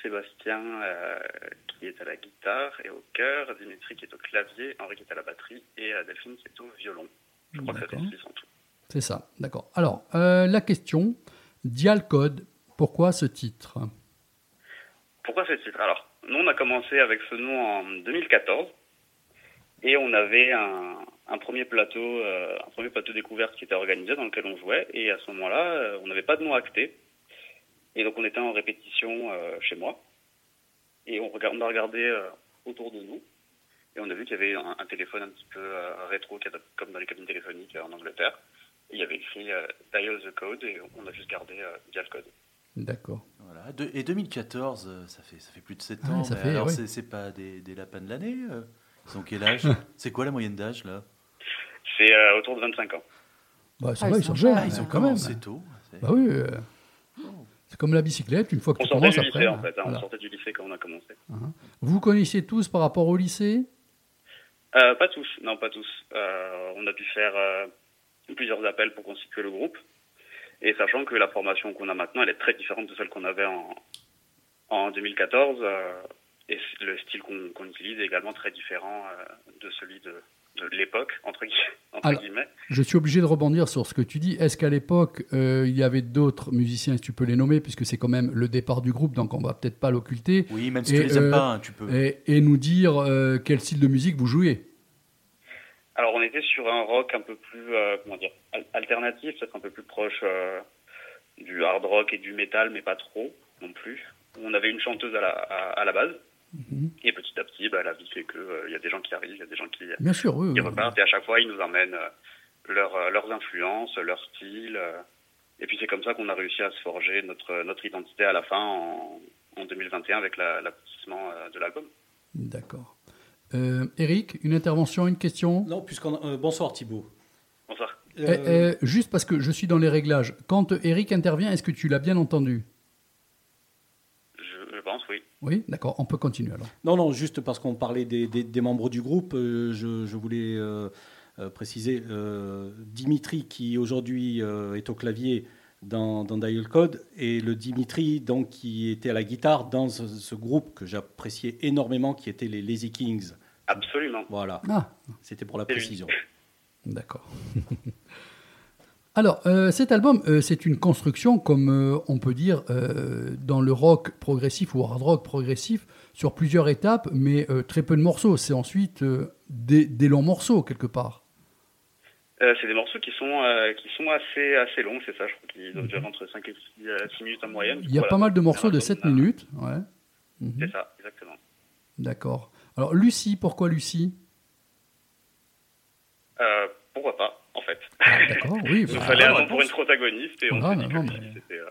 Sébastien euh, qui est à la guitare et au chœur, Dimitri qui est au clavier, Henri qui est à la batterie et euh, Delphine qui est au violon. Je crois que ça fait en tout. C'est ça, d'accord. Alors, euh, la question, Dialcode, pourquoi ce titre? Pourquoi ce titre? Alors, nous on a commencé avec ce nom en 2014 et on avait un, un premier plateau, euh, un premier plateau découverte qui était organisé dans lequel on jouait et à ce moment-là, on n'avait pas de nom acté et donc on était en répétition euh, chez moi et on, regarde, on a regardé euh, autour de nous et on a vu qu'il y avait un, un téléphone un petit peu euh, rétro comme dans les cabines téléphoniques euh, en Angleterre et il y avait écrit euh, Dial the code et on a juste gardé euh, Dial code. D'accord. Voilà. De- et 2014, euh, ça fait, ça fait plus de 7 Ouais, ans. ça fait, alors, oui. c'est, pas des, des lapins de l'année Ils ont quel âge C'est quoi la moyenne d'âge, là C'est euh, autour de 25 ans. Bah, Ah, va, ils ils sont jeunes. Ah, ils ont quand même. tôt. Bah oui, euh, c'est comme la bicyclette, une fois que On tu sortait commences du après. lycée en fait, hein, voilà. on sortait du lycée quand on a commencé. Vous connaissiez tous par rapport au lycée? Euh, pas tous, non pas tous. Euh, on a pu faire euh, plusieurs appels pour constituer le groupe. Et sachant que la formation qu'on a maintenant, elle est très différente de celle qu'on avait en, en 2014. euh, et le style qu'on utilise est également très différent de celui de, de l'époque, entre, gui- entre Alors- guillemets. Je suis obligé de rebondir sur ce que tu dis. Est-ce qu'à l'époque, euh, il y avait d'autres musiciens, si tu peux les nommer, puisque c'est quand même le départ du groupe, donc on va peut-être pas l'occulter, Oui, même si Et, tu les aimes euh, pas, hein, tu peux. et, et nous dire euh, quel style de musique vous jouez Alors on était sur un rock un peu plus, euh, comment dire, al- alternatif, peut-être un peu plus proche euh, du hard rock et du métal, mais pas trop non plus. On avait une chanteuse à la, à, à la base. Mhm. Et petit à petit, bah, la vie fait que euh, il y a des gens qui arrivent, il y a des gens qui, Bien sûr, oui. qui oui. repartent, et à chaque fois, ils nous emmènent euh, leur, euh, leurs influences, leur style. euh, et puis c'est comme ça qu'on a réussi à se forger notre, notre identité à la fin en, en 2021 avec la- l'aboutissement euh, de l'album. D'accord. Euh, Eric, une intervention, une question? Non, puisqu'on euh, bonsoir Thibault. Bonsoir. Euh, Juste parce que je suis dans les réglages. Quand Eric intervient, est-ce que tu l'as bien entendu? Oui. D'accord, on peut continuer alors. Non, non, juste parce qu'on parlait des, des- des membres du groupe, euh, je, je voulais euh, euh, préciser euh, Dimitri qui aujourd'hui euh, est au clavier dans, dans Dial Code et le Dimitri donc qui était à la guitare dans ce, ce groupe que j'appréciais énormément qui était les Lazy Kings. Absolument. Voilà, Ah, c'était pour la précision. d'accord. Alors, euh, cet album, euh, c'est une construction, comme euh, on peut dire, dans le rock progressif ou hard rock progressif, sur plusieurs étapes, mais très peu de morceaux. C'est ensuite des, des longs morceaux, quelque part. C'est des morceaux qui sont, qui sont assez, assez longs, c'est ça, je crois qu'ils doivent Mhm. durer entre 5 et 6, minutes en moyenne. Il y a Voilà. pas mal de morceaux de C'est 7 un album, minutes. Ouais. Mhm. C'est ça, exactement. D'accord. Alors, Lucie, pourquoi Lucie? Pourquoi pas, en fait Ah, D'accord, oui. Il nous bah, fallait un nom pour une protagoniste et on Voilà, s'est dit non, que mais- Lucie, c'était... euh,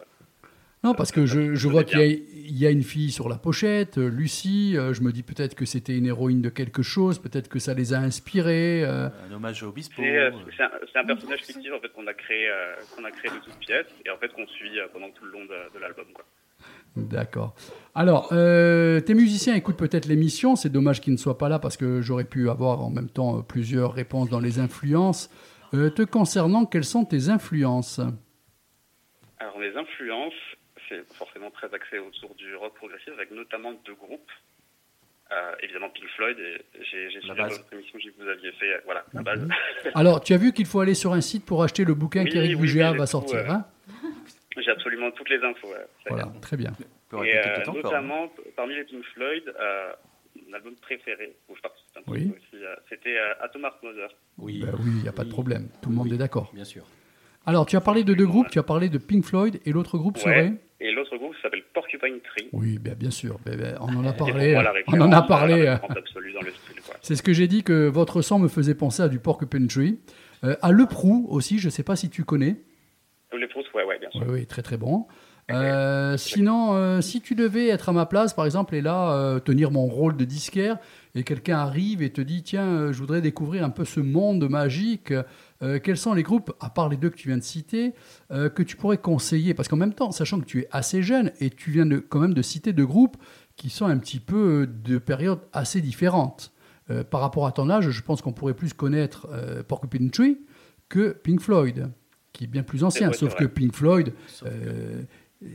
Non, parce que je, vois qu'il y, a- il y a une fille sur la pochette, euh, Lucie. euh, je me dis peut-être que c'était une héroïne de quelque chose, peut-être que ça les a inspirés. euh. Un hommage au Obispo. C'est euh, un, un personnage fictif en fait qu'on a créé euh, qu'on a créé de toutes pièces et en fait qu'on suit pendant tout le long de, de l'album. D'accord. Alors, euh, tes musiciens écoutent peut-être l'émission. C'est dommage qu'ils ne soient pas là parce que j'aurais pu avoir en même temps plusieurs réponses dans les influences. Euh, te concernant, quelles sont tes influences Alors les influences, c'est forcément très axé autour du rock progressif avec notamment deux groupes. Euh, évidemment Pink Floyd et j'ai suivi base. votre émission que vous aviez fait voilà la base. Alors, tu as vu qu'il faut aller sur un site pour acheter le bouquin Oui, qu'Eric oui, Bugéa oui, va sortir. tout, euh, hein J'ai absolument toutes les infos. voilà, très bien. Et euh, hein. notamment, parmi les Pink Floyd, euh, mon album préféré, où je participe un petit Oui. peu aussi, euh, c'était euh, Atom Heart Mother. Oui, Ben oui, il n'y a pas de Oui. problème. Tout le monde Oui. est d'accord. bien sûr. Alors, tu as parlé de deux groupes. Tu as parlé de Pink Floyd et l'autre groupe Ouais. serait Et l'autre groupe s'appelle Porcupine Tree. Oui, ben, bien sûr. Ben, ben, on en a parlé. moi, on en a parlé. euh, le quoi. C'est ce que j'ai dit que votre son me faisait penser à du Porcupine Tree. Euh, à Le Prou aussi, je ne sais pas si tu connais. Les Proust, ouais, ouais, bien sûr. Oui, oui, très très bon. Euh, sinon, euh, si tu devais être à ma place, par exemple, et là, euh, tenir mon rôle de disquaire, et quelqu'un arrive et te dit, tiens, je voudrais découvrir un peu ce monde magique, quels sont les groupes, à part les deux que tu viens de citer, que tu pourrais conseiller? Parce qu'en même temps, sachant que tu es assez jeune, et tu viens de, quand même de citer deux groupes qui sont un petit peu de périodes assez différentes. Par rapport à ton âge, je pense qu'on pourrait plus connaître Porcupine Tree que Pink Floyd, qui est bien plus ancien. Sauf que Pink Floyd, Sauf que-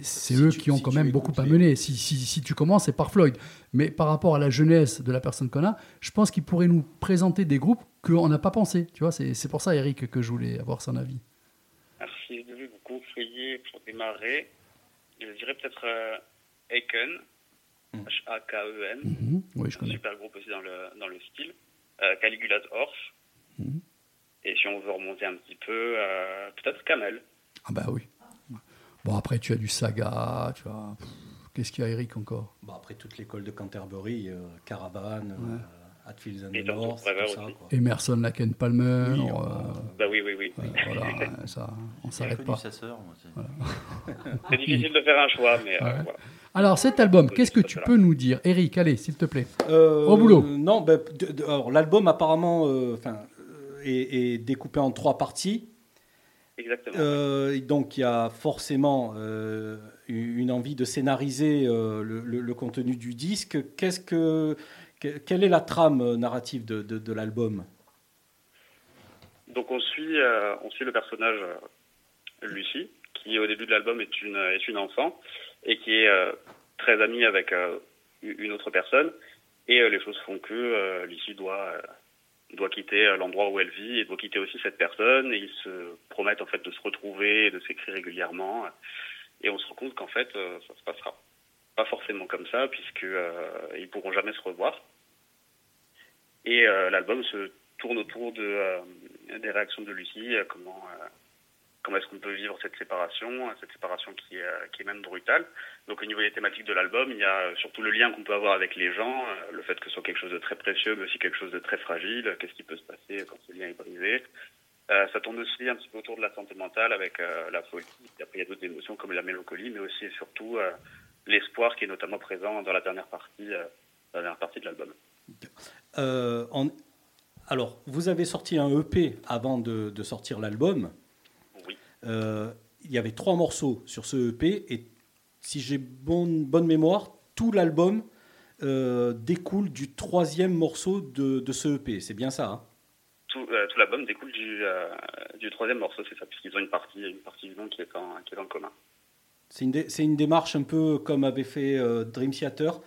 c'est si eux tu- qui ont si quand même beaucoup les- amené. Si, si, si tu commences, c'est par Floyd. Mais par rapport à la jeunesse de la personne qu'on a, je pense qu'il pourrait nous présenter des groupes qu'on n'a pas pensé. Tu vois, c'est c'est pour ça, Eric, que je voulais avoir son avis. Alors, si je devais vous conseiller pour démarrer, je dirais peut-être euh, Aiken, Hmm. H-A-K-E-N, Mhm. Oui, je un connais. super groupe aussi dans le, dans le style. Euh, Caligula's Horse. Mhm. Et si on veut remonter un petit peu, euh, peut-être Camel. Ah bah oui. Bon, après, tu as du Saga, tu vois. Qu'est-ce qu'il y a, Eric, encore? Bon, après toute l'école de Canterbury, euh, Caravan, Ouais. euh, Hatfields and Et the Dr. North, Trevor tout ça. aussi. Quoi. Emerson, Laken Palmer. Oui, euh, Bah oui, oui, oui. ouais, voilà, ça, on s'arrête pas. sa sœur, moi, c'est- difficile de faire un choix, mais euh, Ouais. voilà. Alors, cet album, Oui, qu'est-ce que tu peux nous dire? Eric, allez, s'il te plaît. Euh, Au boulot. Non, ben, alors, l'album apparemment euh, enfin, euh, est, est découpé en trois parties. Exactement. Euh, donc il y a forcément euh, une envie de scénariser euh, le, le- le contenu du disque. Qu'est-ce que, que- quelle est la trame narrative de, de- de l'album? Donc on suit, on suit le personnage Lucie, qui au début de l'album est une, est une enfant et qui est très amie avec une autre personne. Et les choses font que Lucie doit, doit quitter euh, l'endroit où elle vit et doit quitter aussi cette personne. Et ils se promettent en fait de se retrouver et de s'écrire régulièrement. Et on se rend compte qu'en fait, euh, ça se passera pas forcément comme ça, puisque euh, ils pourront jamais se revoir. Et euh, l'album se tourne autour de, des réactions de Lucie, comment, comment est-ce qu'on peut vivre cette séparation, cette séparation qui est, euh, qui est même brutale. Donc au niveau des thématiques de l'album, il y a euh, surtout le lien qu'on peut avoir avec les gens, euh, le fait que ce soit quelque chose de très précieux, mais aussi quelque chose de très fragile, qu'est-ce qui peut se passer quand ce lien est brisé. Ça tourne aussi un petit peu autour de la santé mentale avec la folie. Après, il y a d'autres émotions comme la mélancolie, mais aussi et surtout l'espoir qui est notamment présent dans la dernière partie, de l'album. Alors, vous avez sorti un EP avant de sortir l'album. Euh, il y avait trois morceaux sur ce EP et si j'ai bonne, bonne mémoire, tout l'album euh, découle du troisième morceau de, de ce EP. C'est bien ça hein? Tout, euh, tout l'album découle du, euh, du troisième morceau, c'est ça, puisqu'ils ont une partie, une partie du nom qui est en, qui est en commun. C'est une, dé- c'est une démarche un peu comme avait fait euh, Dream Theater.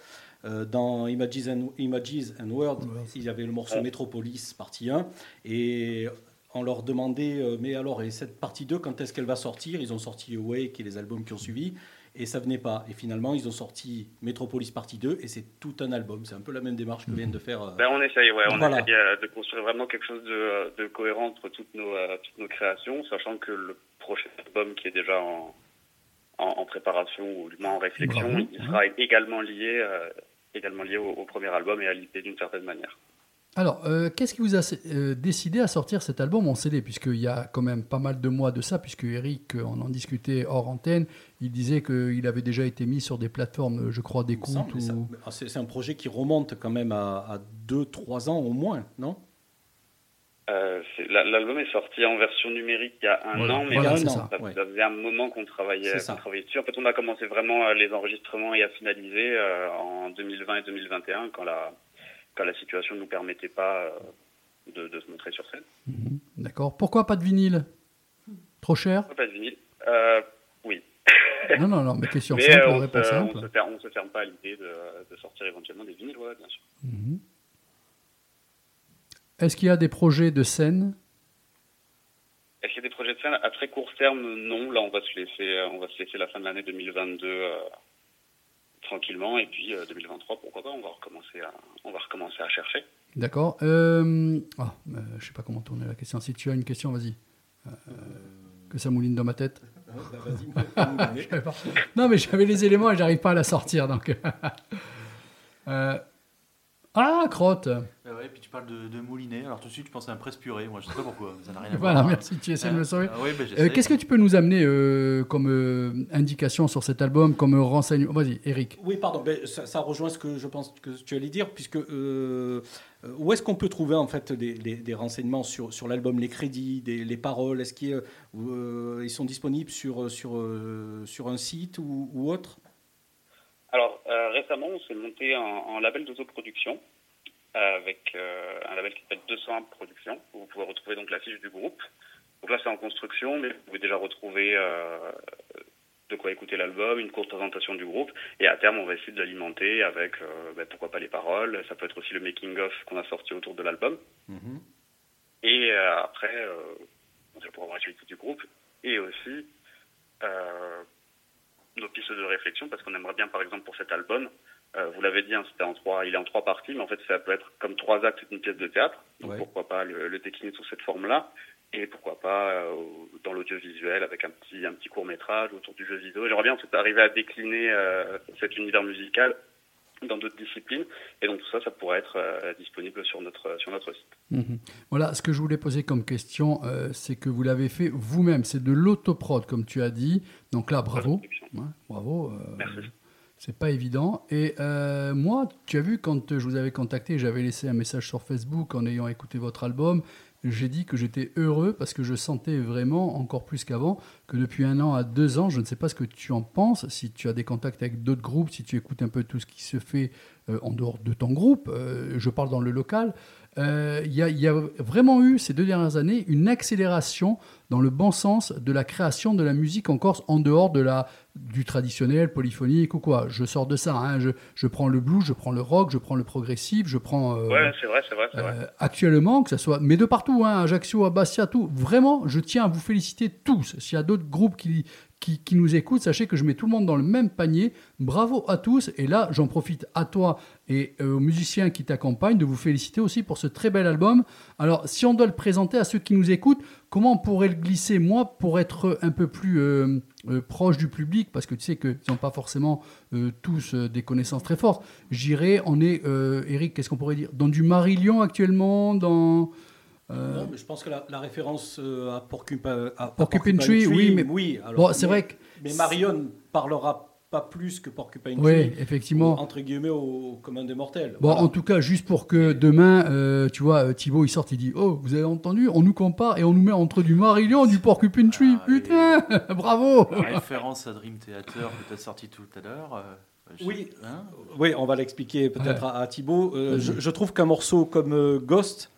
Euh, dans Images and, Images and Words, Words. il y avait le morceau Ouais. Metropolis, partie 1. Et on leur demandait, euh, mais alors, et cette partie 2, quand est-ce qu'elle va sortir? Ils ont sorti Awake et les albums qui ont suivi, et ça venait pas. Et finalement, ils ont sorti Metropolis partie 2, et c'est tout un album. C'est un peu la même démarche que viennent de faire. euh, Ben, on essaye, ouais, on Voilà. essaye euh, de construire vraiment quelque chose de, de cohérent entre toutes nos, euh, toutes nos créations, sachant que le prochain album qui est déjà en, en, en préparation ou du moins en réflexion, Bravo. il sera également lié, euh, également lié au, au premier album et à l'IP d'une certaine manière. Alors, euh, qu'est-ce qui vous a euh, décidé à sortir cet album en CD Puisqu'il y a quand même pas mal de mois de ça, puisque Eric, euh, on en discutait hors antenne, il disait qu'il avait déjà été mis sur des plateformes, je crois, d'écoute. Ou... ah, C'est un projet qui remonte quand même à 2-3 ans au moins, non? Euh, L'album est sorti en version numérique il y a un Voilà, an, mais voilà, il y a c'est un ça. an. ça, ouais. ça faisait un moment qu'on travaillait, qu'on travaillait dessus. En fait, on a commencé vraiment les enregistrements et à finaliser euh, en 2020 et 2021 quand la, quand la situation ne nous permettait pas euh, de, de se montrer sur scène. Mhm, D'accord. Pourquoi pas de vinyle? Trop cher? Pas de vinyle? Euh, oui. Non, non, non, mais question Mais simple, euh, on, réponse se, on, simple. se ferme, on se ferme pas à l'idée de, de sortir éventuellement des vinyles, ouais, bien sûr. Mhm. Est-ce qu'il y a des projets de scène? Est-ce qu'il y a des projets de scène? À très court terme Non, là on va se laisser, on va se laisser la fin de l'année 2022 euh, tranquillement et puis euh, 2023 pourquoi pas, on va recommencer à, on va recommencer à chercher. D'accord. Euh... euh, je sais pas comment tourner la question. Si tu as une question, vas-y. Euh, Que ça mouline dans ma tête. Bah, pas. Non, mais j'avais les éléments et j'arrive pas à la sortir. Donc. Euh, Ah, crotte. Ouais, puis tu parles de, de moulinet, alors tout de suite je pense à un presse purée, moi je sais pas pourquoi, ça n'a rien à Voilà, voir. merci. Tu essaies de me sauver. Ah ouais, bah, Euh, j'essaie. Qu'est-ce que tu peux nous amener euh, comme euh, indication sur cet album, comme renseignement? Vas-y, Eric. Oui, pardon, ben, ça, ça rejoint ce que je pense que tu allais dire, puisque euh, où est-ce qu'on peut trouver en fait des, des- des renseignements sur, sur l'album, les crédits, des- les paroles? Est-ce qu'ils euh, ils sont disponibles sur, sur, sur un site ou, ou autre? Alors euh, récemment on s'est monté en, en label d'autoproduction euh, avec euh, un label qui s'appelle 201 Productions où vous pouvez retrouver donc la fiche du groupe. Donc là c'est en construction mais vous pouvez déjà retrouver euh, de quoi écouter l'album, une courte présentation du groupe et à terme on va essayer de l'alimenter avec euh, ben, pourquoi pas les paroles, ça peut être aussi le making of qu'on a sorti autour de l'album. Et euh, après, euh, on va pouvoir voir l'actualité du groupe et aussi nos pistes de réflexion parce qu'on aimerait bien, par exemple, pour cet album, euh, vous l'avez dit, hein, c'était en trois, il est en trois parties, mais en fait, ça peut être comme trois actes d'une pièce de théâtre. Donc Ouais. pourquoi pas le, le décliner sous cette forme-là et pourquoi pas euh, dans l'audiovisuel avec un petit, un petit court métrage autour du jeu vidéo. J'aimerais bien en fait, arriver à décliner euh, cet univers musical dans d'autres disciplines et donc tout ça, ça pourrait être euh, disponible sur notre, sur notre site. Mhm. Voilà, ce que je voulais poser comme question, euh, c'est que vous l'avez fait vous-même. C'est de l'autoprod, comme tu as dit. Donc là, bravo. Bravo. euh, Merci. C'est pas évident. Et euh, moi, tu as vu, quand je vous avais contacté, j'avais laissé un message sur Facebook en ayant écouté votre album. J'ai dit que j'étais heureux parce que je sentais vraiment, encore plus qu'avant, que depuis un an à deux ans, je ne sais pas ce que tu en penses, si tu as des contacts avec d'autres groupes, si tu écoutes un peu tout ce qui se fait euh, en dehors de ton groupe, euh, je parle dans le local, il y, a- il y a vraiment eu ces deux dernières années une accélération dans le bon sens de la création de la musique en Corse en dehors de la, du traditionnel, polyphonique ou quoi. Je sors de ça. hein. Je, je prends le blues, je prends le rock, je prends le progressif, je prends. euh, Ouais, c'est vrai, c'est vrai, c'est vrai. euh, actuellement, que ce soit, mais de partout, hein, Ajaccio, à Bastia, tout, vraiment, je tiens à vous féliciter tous. S'il y a d'autres groupes qui, qui, qui nous écoutent, sachez que je mets tout le monde dans le même panier. Bravo à tous. Et là, j'en profite à toi et euh, aux musiciens qui t'accompagnent de vous féliciter aussi pour ce très bel album. Alors, si on doit le présenter à ceux qui nous écoutent, comment on pourrait le glisser, moi, pour être un peu plus euh, euh, proche du public? Parce que tu sais qu'ils n'ont pas forcément euh, tous des connaissances très fortes. J'irai, on est, Eric, qu'est-ce qu'on pourrait dire? Dans du Marillion actuellement, dans. Non, mais je pense que la, la référence à Porcupine, Tree, oui, mais- oui. alors, Bon, c'est vrai que. Mais Marion parlera pas plus que Porcupine Oui, Tree, effectivement. entre guillemets, au commun des mortels. Bon, Voilà. en tout cas, juste pour que demain, euh, tu vois, euh, Thibaut, il sorte, il dit Oh, vous avez entendu On nous compare et on nous met entre du Marillion et du Porcupine Tree. Ah, Putain Bravo La référence à Dream Theater que tu as sorti tout à l'heure. euh, je- Oui. hein Oui, on va l'expliquer peut-être Ouais. à, à Thibaut. Euh, je, je trouve qu'un morceau comme euh, Ghost,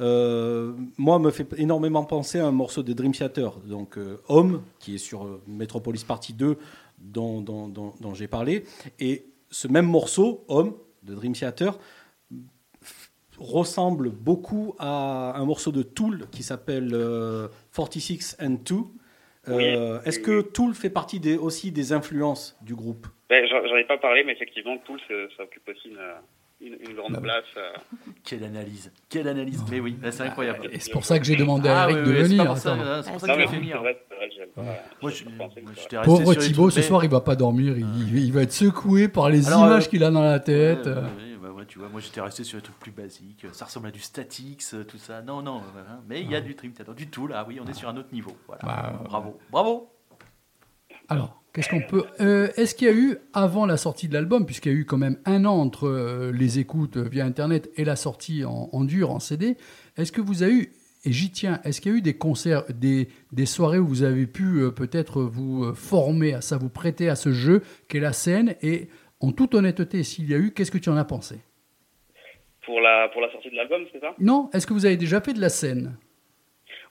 euh, moi, me fait énormément penser à un morceau de Dream Theater. Donc, euh, Homme, qui est sur euh, Metropolis Partie 2, dont, dont- dont- dont j'ai parlé. Et ce même morceau, Homme, de Dream Theater, ressemble beaucoup à un morceau de Tool qui s'appelle euh, 46 and 2. Euh, Oui. Est-ce que Tool fait partie des, aussi des influences du groupe? Ben, J'en ai pas parlé, mais effectivement, Tool, ça, ça occupe aussi une, une, une grande oui. place. euh. Quelle analyse, quelle analyse. Mais oui, c'est incroyable. Et c'est pour ça que j'ai demandé à Ah, Eric oui, de oui, c'est venir. ça, c'est pour que venir. Pauvre Thibaut, ce soir, il va pas dormir. Il, il va être secoué par les Alors, images euh, qu'il a dans la tête. Ouais, ouais, bah tu vois, moi j'étais resté sur les trucs plus basiques. Ça ressemble à du Statix, euh, tout ça. Non, non, voilà. mais il y a du Theater, du tout là. Oui, on est sur un autre niveau. Voilà. Bah, bravo, bravo. Alors, qu'est-ce qu'on peut. euh, Est-ce qu'il y a eu, avant la sortie de l'album, puisqu'il y a eu quand même un an entre euh, les écoutes euh, via Internet et la sortie en, en dur, en CD, est-ce que vous avez eu, et j'y tiens, est-ce qu'il y a eu des concerts, des, des soirées où vous avez pu euh, peut-être vous former à ça, vous prêter à ce jeu qu'est la scène Et en toute honnêteté, s'il y a eu, qu'est-ce que tu en as pensé? Pour la, pour la sortie de l'album, c'est ça? Non Est-ce que vous avez déjà fait de la scène?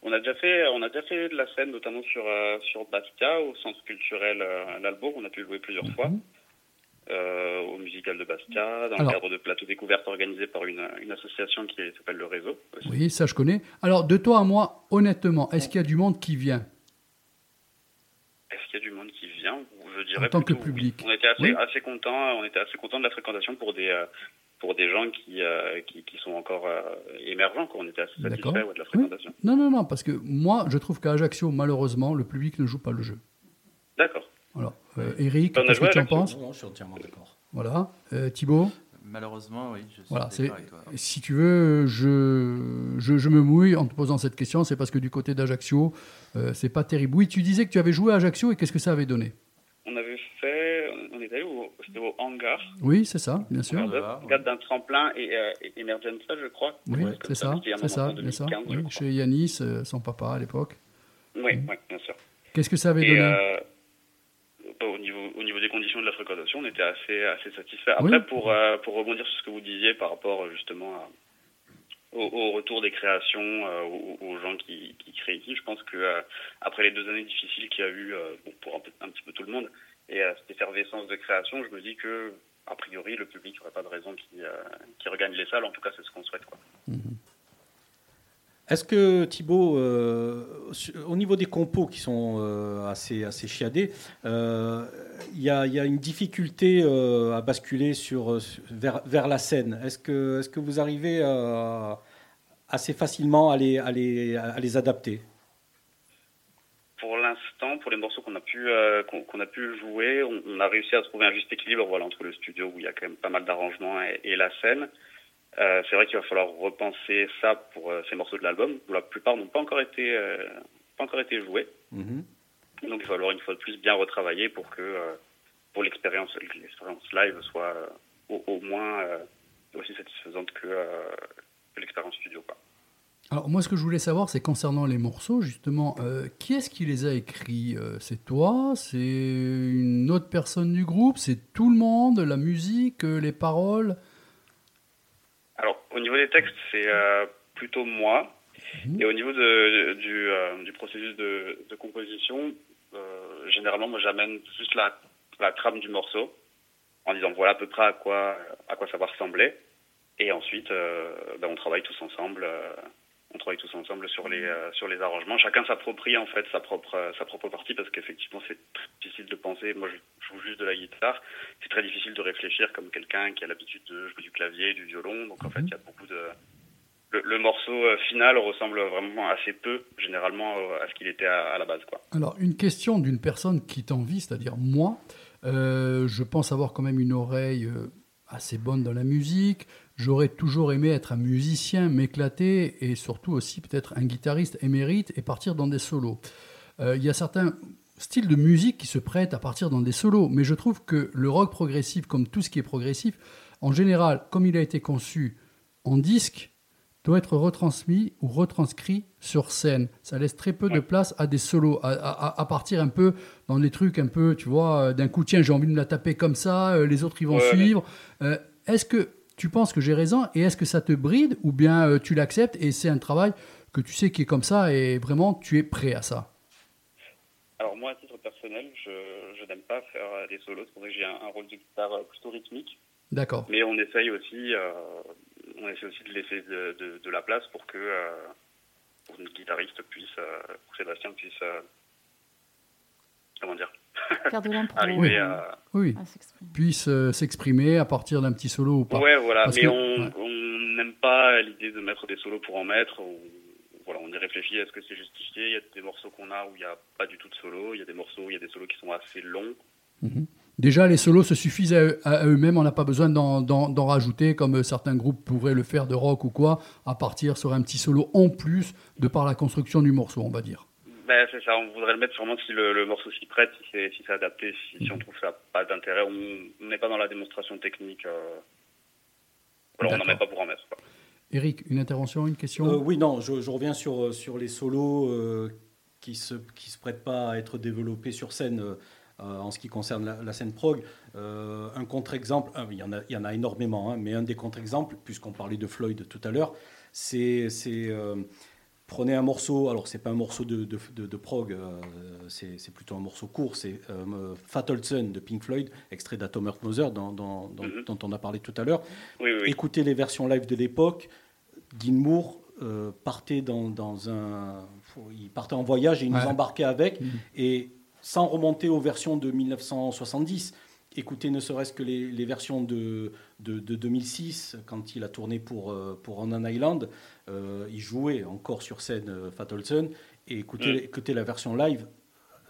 On a déjà fait, on a déjà fait de la scène, notamment sur euh, sur Bastia, au centre culturel euh, Lalbourg. On a pu jouer plusieurs fois Mhm. euh, au musical de Bastia, dans Alors- le cadre de plateaux découvertes organisés par une, une association qui s'appelle le Réseau. aussi. Oui, ça je connais. Alors, de toi à moi, honnêtement, est-ce qu'il y a du monde qui vient? Est-ce qu'il y a du monde qui vient? Je dirais En tant que oui. public. On était assez, Oui. assez contents. On était assez contents de la fréquentation pour des euh, pour des gens qui euh, qui, qui sont encore euh, émergents. Quoi. On était assez D'accord. satisfaits ouais, de la fréquentation. Non, non, non, parce que moi, je trouve qu'à Ajaccio, malheureusement, le public ne joue pas le jeu. D'accord. Alors, euh, Eric, qu'est-ce que tu en penses Non, je suis entièrement d'accord. Voilà. Euh, Thibaut, Malheureusement, oui, je suis voilà, avec toi. si tu veux, je, je, je me mouille en te posant cette question, c'est parce que du côté d'Ajaccio, euh, c'est pas terrible. Oui, tu disais que tu avais joué à Ajaccio et qu'est-ce que ça avait donné? On avait fait, on est allé au, c'était au hangar. Oui, c'est ça, bien sûr. Dans cadre d'un tremplin et, euh, et Emergenza, je crois. Oui, c'est ça, c'est ça, bien ça. 2015, je Oui, crois. chez Yanis, euh, son papa à l'époque. Oui, oui, bien sûr. Qu'est-ce que ça avait Et donné euh, bah, au, niveau, au niveau des conditions de la fréquentation, on était assez, assez satisfait. Après, Oui. pour, euh, pour rebondir sur ce que vous disiez par rapport justement à- au, au retour des créations, euh, aux, aux gens qui, qui créent ici, je pense que euh, après les deux années difficiles qu'il y a eu euh, bon, pour un, peu- un petit peu tout le monde, et euh, cette effervescence de création, je me dis que a priori le public n'aurait pas de raison qui, euh, qui regagne les salles. En tout cas, c'est ce qu'on souhaite. Quoi. Est-ce que Thibaut, euh, au niveau des compos qui sont euh, assez, assez chiadés, euh, il y, a, il y a une difficulté euh, à basculer vers, vers la scène Est-ce que, est que vous arrivez euh, assez facilement à les, à les, à les adapter? Pour l'instant, pour les morceaux qu'on a pu euh, qu'on a pu jouer, on, on a réussi à trouver un juste équilibre voilà entre le studio où il y a quand même pas mal d'arrangements et, et la scène. Euh, c'est vrai qu'il va falloir repenser ça pour euh, ces morceaux de l'album la plupart n'ont pas encore été pas encore été joués. Mhm. Donc il va falloir une fois de plus bien retravailler pour que pour l'expérience l'expérience live soit au, au moins aussi satisfaisante que, que l'expérience studio quoi. Alors moi, ce que je voulais savoir, c'est concernant les morceaux, justement, euh, qui est-ce qui les a écrits Euh, C'est toi C'est une autre personne du groupe C'est tout le monde La musique euh, Les paroles? Alors, au niveau des textes, c'est plutôt moi. Mhm. Et au niveau de, du, du processus de, de composition, généralement, moi, j'amène juste la, la trame du morceau en disant voilà à peu près à quoi, à quoi ça va ressembler. Et ensuite, ben, on travaille tous ensemble. On travaille tous ensemble sur les euh, sur les arrangements. Chacun s'approprie en fait sa propre euh, sa propre partie parce qu'effectivement c'est difficile de penser. Moi je joue juste de la guitare. C'est très difficile de réfléchir comme quelqu'un qui a l'habitude de jouer du clavier, du violon. Donc en fait il y a beaucoup de le, morceau euh, final ressemble vraiment assez peu généralement à ce qu'il était à, la base quoi. Alors, une question d'une personne qui t'envie, c'est-à-dire moi. Je pense avoir quand même une oreille assez bonne dans la musique. J'aurais toujours aimé être un musicien, m'éclater et surtout aussi peut-être un guitariste émérite et partir dans des solos. Euh, Il y a certains styles de musique qui se prêtent à partir dans des solos, mais je trouve que le rock progressif, comme tout ce qui est progressif, en général, comme il a été conçu en disque, doit être retransmis ou retranscrit sur scène. Ça laisse très peu de place à des solos, à, à- à partir un peu dans des trucs un peu, tu vois, euh, d'un coup, tiens, j'ai envie de me la taper comme ça, euh, les autres, ils vont Ouais, ouais. suivre. Euh, est-ce que tu penses que j'ai raison et est-ce que ça te bride ou bien euh, tu l'acceptes et c'est un travail que tu sais qui est comme ça et vraiment tu es prêt à ça? Alors moi à titre personnel je, je n'aime pas faire des solos. C'est pour ça que j'ai un, un rôle de guitare euh, plutôt rythmique. D'accord. Mais on essaye aussi, euh, on essaie aussi de laisser de, de, de la place pour que euh, pour une guitariste puisse, pour Sébastien puisse, comment dire, Faire de l'impro. arriver Oui. à. Oui, à s'exprimer. puisse euh, s'exprimer à partir d'un petit solo ou pas. Ouais, voilà. Parce mais que- on n'aime pas l'idée de mettre des solos pour en mettre. On, voilà, on y réfléchit. Est-ce que c'est justifié? Il y a des morceaux qu'on a où il n'y a pas du tout de solo. Il y a des morceaux où il y a des solos qui sont assez longs. Déjà, les solos se suffisent à, eux- à eux-mêmes, on n'a pas besoin d'en, d'en- d'en rajouter, comme certains groupes pourraient le faire de rock ou quoi, à partir sur un petit solo en plus, de par la construction du morceau, on va dire. Ben, c'est ça, on voudrait le mettre sûrement si le, le morceau s'y prête, si c'est si c'est adapté, si, si on trouve ça pas d'intérêt. On n'est pas dans la démonstration technique. euh, voilà, on n'en met pas pour en mettre. quoi. Eric, une intervention, une question? Euh, oui, non, je, je reviens sur, euh, sur les solos euh, qui ne se, qui se prêtent pas à être développés sur scène euh, euh, en ce qui concerne la, la scène prog. Euh, un contre-exemple, ah, il y, en a, il y en a énormément, hein, mais un des contre-exemples, puisqu'on parlait de Floyd tout à l'heure, c'est. Prenez un morceau, alors c'est pas un morceau de, de, de- de prog, euh, c'est c'est plutôt un morceau court, c'est euh, Fatal Sun de Pink Floyd, extrait d'Atom Earth Mother dont, dont- on a parlé tout à l'heure. Oui, oui, oui. Écoutez les versions live de l'époque. Dean Moore euh, partait dans, dans un, il partait en voyage et il Ouais. nous embarquait avec, Mhm. et sans remonter aux versions de 1970. Écoutez ne serait-ce que les, les versions de, de, de 2006, quand il a tourné pour, euh, pour On an Island, euh, il jouait encore sur scène euh, Fatal Sun, et écoutez, Mhm. écoutez la version live,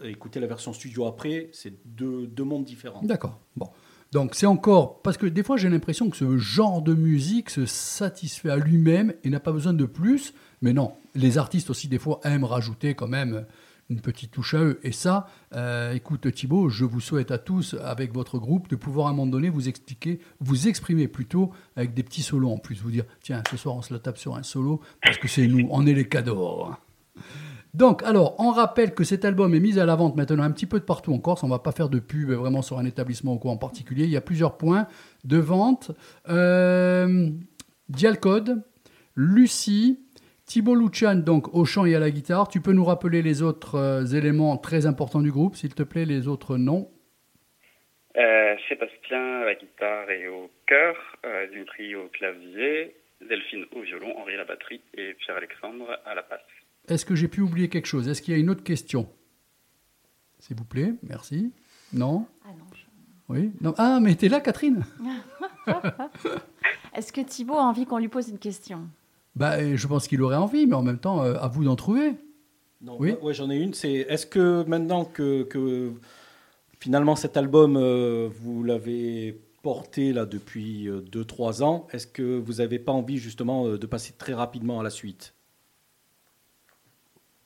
écoutez la version studio après, c'est deux, deux mondes différents. D'accord. Bon. Donc c'est encore parce que des fois j'ai l'impression que ce genre de musique se satisfait à lui-même et n'a pas besoin de plus. Mais non, les artistes aussi des fois aiment rajouter quand même une petite touche à eux. Et ça, euh, écoute Thibaut, je vous souhaite à tous avec votre groupe de pouvoir à un moment donné vous expliquer, vous exprimer plutôt avec des petits solos en plus. Vous dire tiens ce soir on se la tape sur un solo parce que c'est nous, on est les hein. Donc, alors, on rappelle que cet album est mis à la vente maintenant un petit peu de partout en Corse. On va pas faire de pub vraiment sur un établissement ou quoi en particulier. Il y a plusieurs points de vente. Euh, Dialcode, Lucie, Thibaut Luchan, donc au chant et à la guitare. Tu peux nous rappeler les autres euh, éléments très importants du groupe, s'il te plaît, les autres noms? Euh, Sébastien à la guitare et au chœur, euh, Dimitri au clavier, Delphine au violon, Henri à la batterie et Pierre-Alexandre à la basse. Est-ce que j'ai pu oublier quelque chose? Est-ce qu'il y a une autre question? S'il vous plaît, merci. Non? Ah non, je- Oui? Non. Ah, mais t'es là, Catherine? Est-ce que Thibaut a envie qu'on lui pose une question? Bah, euh, Je pense qu'il aurait envie, mais en même temps, euh, à vous d'en trouver. Non, Oui. ouais, ouais, j'en ai une. C'est est-ce que maintenant que, que finalement cet album euh, vous l'avez porté là depuis 2-3 ans, est-ce que vous n'avez pas envie justement euh, de passer très rapidement à la suite?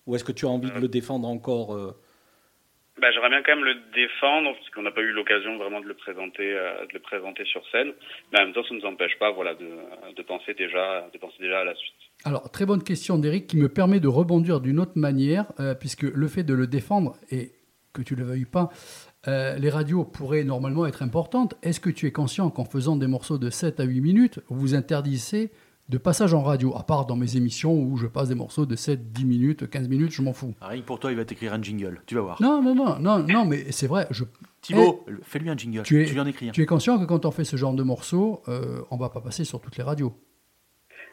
Ou est-ce que tu as envie de le défendre encore euh, Bah, J'aimerais bien quand même le défendre, parce qu'on n'a pas eu l'occasion vraiment de le présenter, euh, de le présenter sur scène. Mais en même temps, ça ne nous empêche pas, voilà, de, penser déjà, de penser déjà à la suite. Alors, très bonne question d'Eric qui me permet de rebondir d'une autre manière, euh, puisque le fait de le défendre, et que tu le veuilles pas, euh, les radios pourraient normalement être importantes. Est-ce que tu es conscient qu'en faisant des morceaux de 7 à 8 minutes, vous interdisez de passage en radio, à part dans mes émissions où je passe des morceaux de 7, 10 minutes, 15 minutes, je m'en fous. Ah, Rien que pour toi, il va t'écrire un jingle. Tu vas voir. Non, non, non, non, non, mais c'est vrai, je, Thibaut, fais-lui un jingle. Tu Tu, es- lui en écris un. tu es conscient que quand on fait ce genre de morceaux, euh, on va pas passer sur toutes les radios.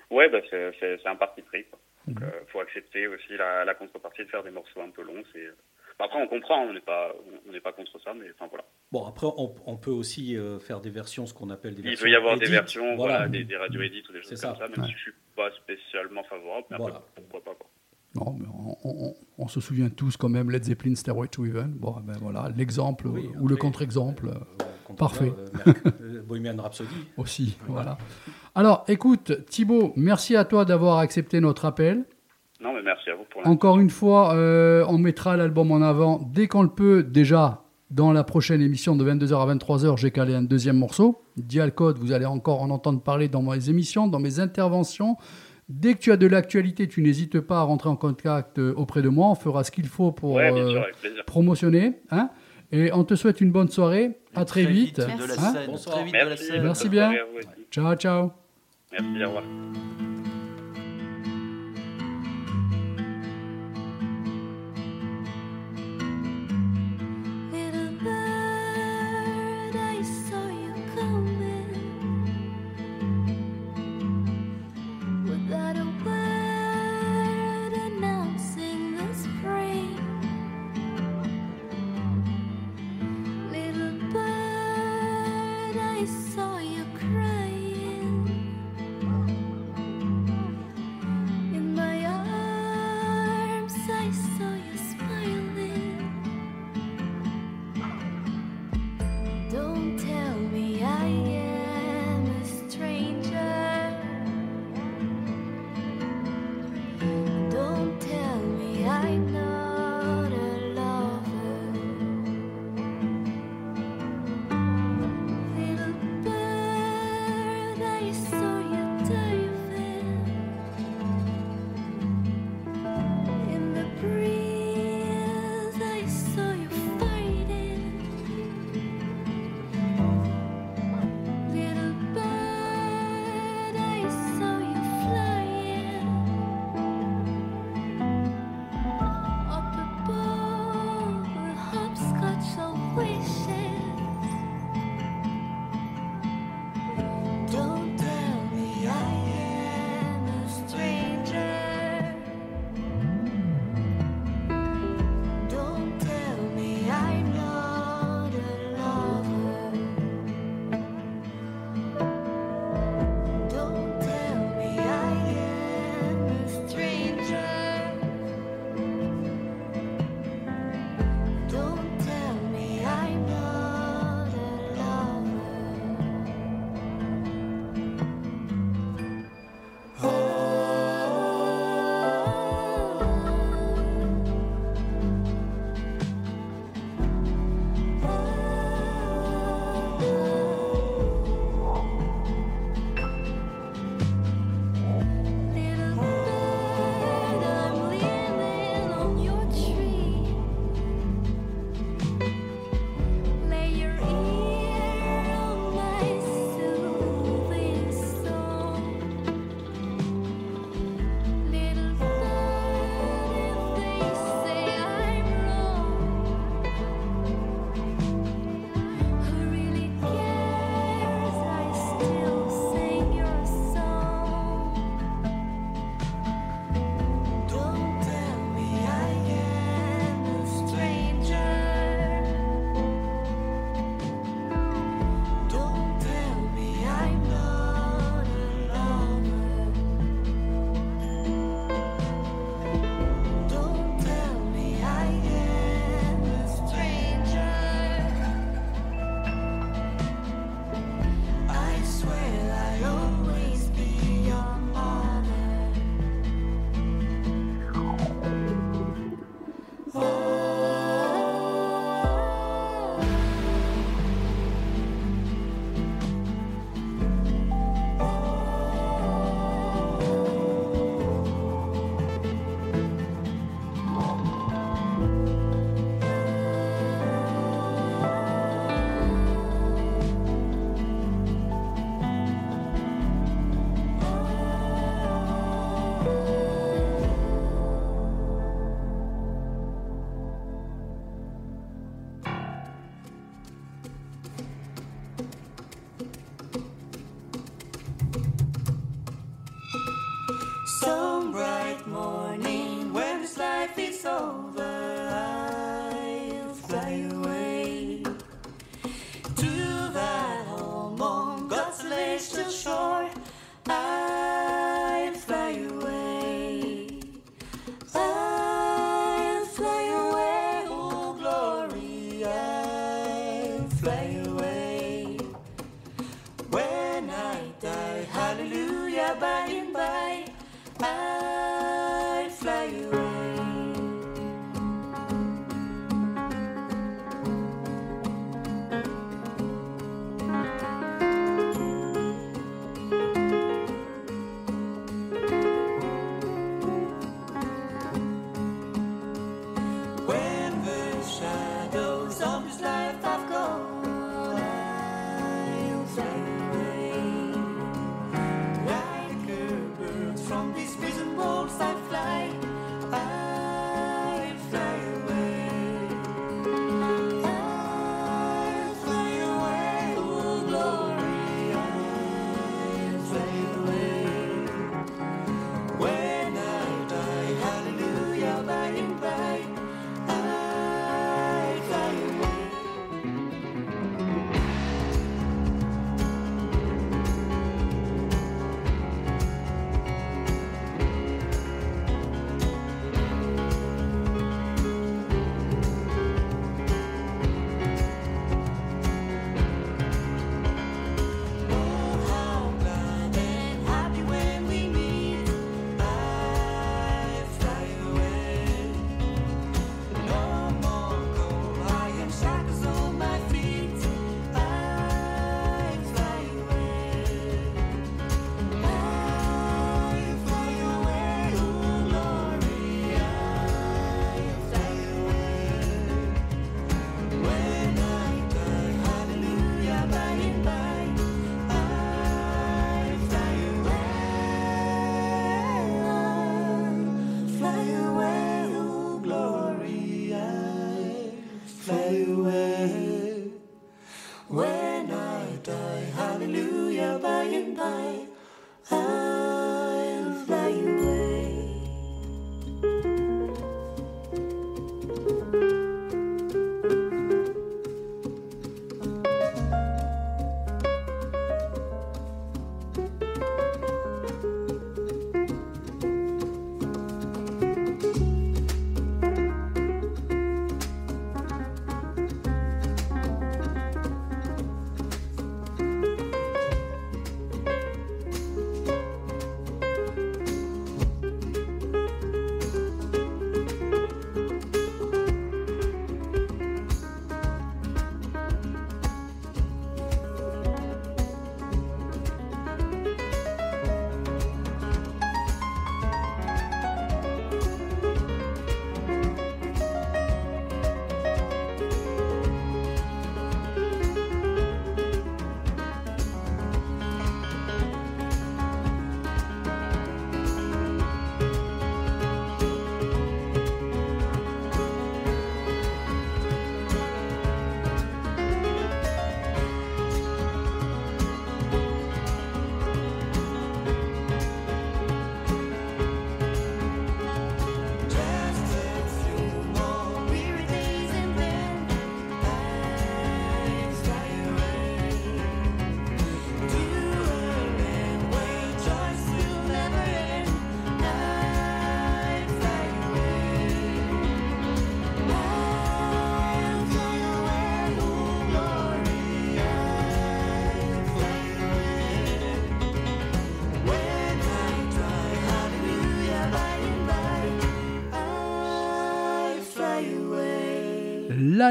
Ouais, bah, c'est un parti pris. Donc, Mhm. euh, faut accepter aussi la, la contrepartie de faire des morceaux un peu longs. C'est après, on comprend, on n'est pas, on n'est pas contre ça, mais enfin voilà. Bon, après, on, on peut aussi euh, faire des versions, ce qu'on appelle des Il versions. peut y avoir des versions, voilà, Voilà. des, des radios ou des choses ça. comme ça, même Ouais. si je suis pas spécialement favorable. Mais Voilà. après, pourquoi pas quoi. Non, mais on, on- on se souvient tous quand même Led Zeppelin Stairway to Heaven. Bon, ben voilà, l'exemple Oui, ou le contre-exemple. Euh, Parfait. euh, euh, Bohemian Rhapsody. aussi. Voilà. Alors, écoute, Thibaut, merci à toi d'avoir accepté notre appel. Non, mais merci à vous pour l'instant. Encore une fois, euh, on mettra l'album en avant dès qu'on le peut. Déjà, dans la prochaine émission de 22h à 23h, j'ai calé un deuxième morceau. Dial Code, vous allez encore en entendre parler dans mes émissions, dans mes interventions. Dès que tu as de l'actualité, tu n'hésites pas à rentrer en contact euh, auprès de moi. On fera ce qu'il faut pour Ouais, euh, promotionner. Hein et on te souhaite une bonne soirée. À très, vite. de Merci. la Hein. Bonsoir. Très vite de la Merci. scène. Merci bien. Ciao, ciao. Merci, au revoir.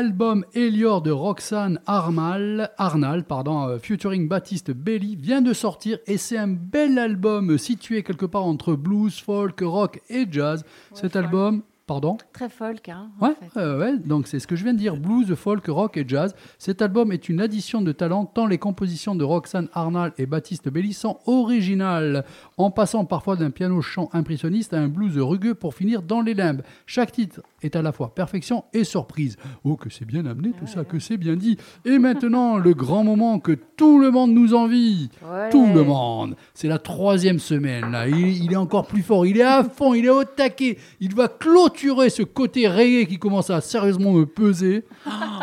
L'album Elior de Roxane Armal, Arnal, pardon, euh, featuring Baptiste Belli, vient de sortir et c'est un bel album situé quelque part entre blues, folk, rock et jazz. Cet album, pardon Très folk, hein, en Ouais, fait. ouais, ouais, donc c'est ce que je viens de dire, blues, folk, rock et jazz. Cet album est une addition de talent tant les compositions de Roxane Arnal et Baptiste Belli sont originales, en passant parfois d'un piano-chant impressionniste à un blues rugueux pour finir dans les limbes. Chaque titre est à la fois perfection et surprise. Oh, que c'est bien amené tout ça, que c'est bien dit. Et maintenant, le grand moment que tout le monde nous envie. Ouais. Tout le monde. C'est la troisième semaine. Là. Il, il est encore plus fort. Il est à fond. Il est au taquet. Il va clôturer ce côté reggae qui commence à sérieusement me peser.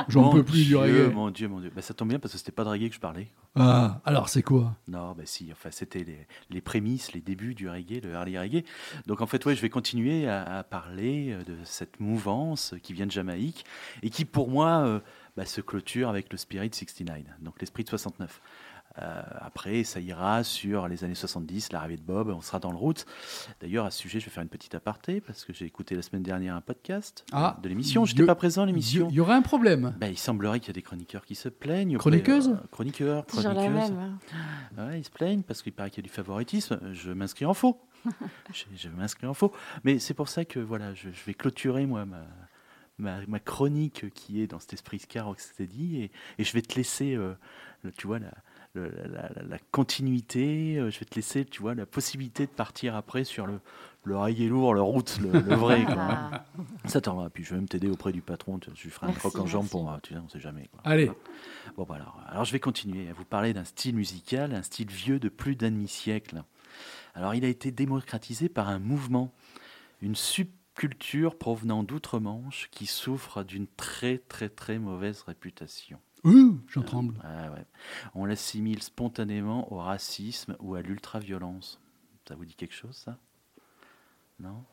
J'en Mon peux plus du reggae. Mon Dieu, mon Dieu. Bah, ça tombe bien parce que c'était pas de reggae que je parlais. Ah, alors c'est quoi? Non, bah si, enfin, c'était les, les prémices, les débuts du reggae, le early reggae. Donc en fait, ouais, je vais continuer à, à parler euh, de cette mouvance qui vient de Jamaïque et qui, pour moi, euh, bah, se clôture avec le Spirit 69, donc l'esprit de 69. Euh, après, ça ira sur les années 70, l'arrivée de Bob, on sera dans le route. D'ailleurs, à ce sujet, je vais faire une petite aparté parce que j'ai écouté la semaine dernière un podcast Ah, de l'émission. Je n'étais pas présent à Il l'émission. y aurait un problème. Bah, il semblerait qu'il y a des chroniqueurs qui se plaignent. Chroniqueuses euh, Chroniqueurs, chroniqueuses. même. hein. Ouais, ils se plaignent parce qu'il paraît qu'il y a du favoritisme. Je m'inscris en faux. je, je m'inscris en faux. Mais c'est pour ça que voilà, je, je vais clôturer moi ma, ma, ma chronique qui est dans cet esprit Scar Rocksteady et, et je vais te laisser, euh, le- tu vois, la, le- la, la- la continuité. euh, Je vais te laisser, tu vois, la possibilité de partir après sur le, le reggae lourd, le route, le, le vrai. quoi. Ah, Ça t'en va. Puis je vais même t'aider auprès du patron. Tu, je lui ferai un croc en jambe pour, tu sais, on sait jamais. quoi. Allez, Bon, bah alors, alors, je vais continuer à vous parler d'un style musical, un style vieux de plus d'un demi-siècle. Alors, il a été démocratisé par un mouvement, une subculture provenant d'outre-Manche qui souffre d'une très, très, très mauvaise réputation. Ouh, j'en tremble. Ah ouais. On l'assimile spontanément au racisme ou à l'ultraviolence. Ça vous dit quelque chose, ça? Non?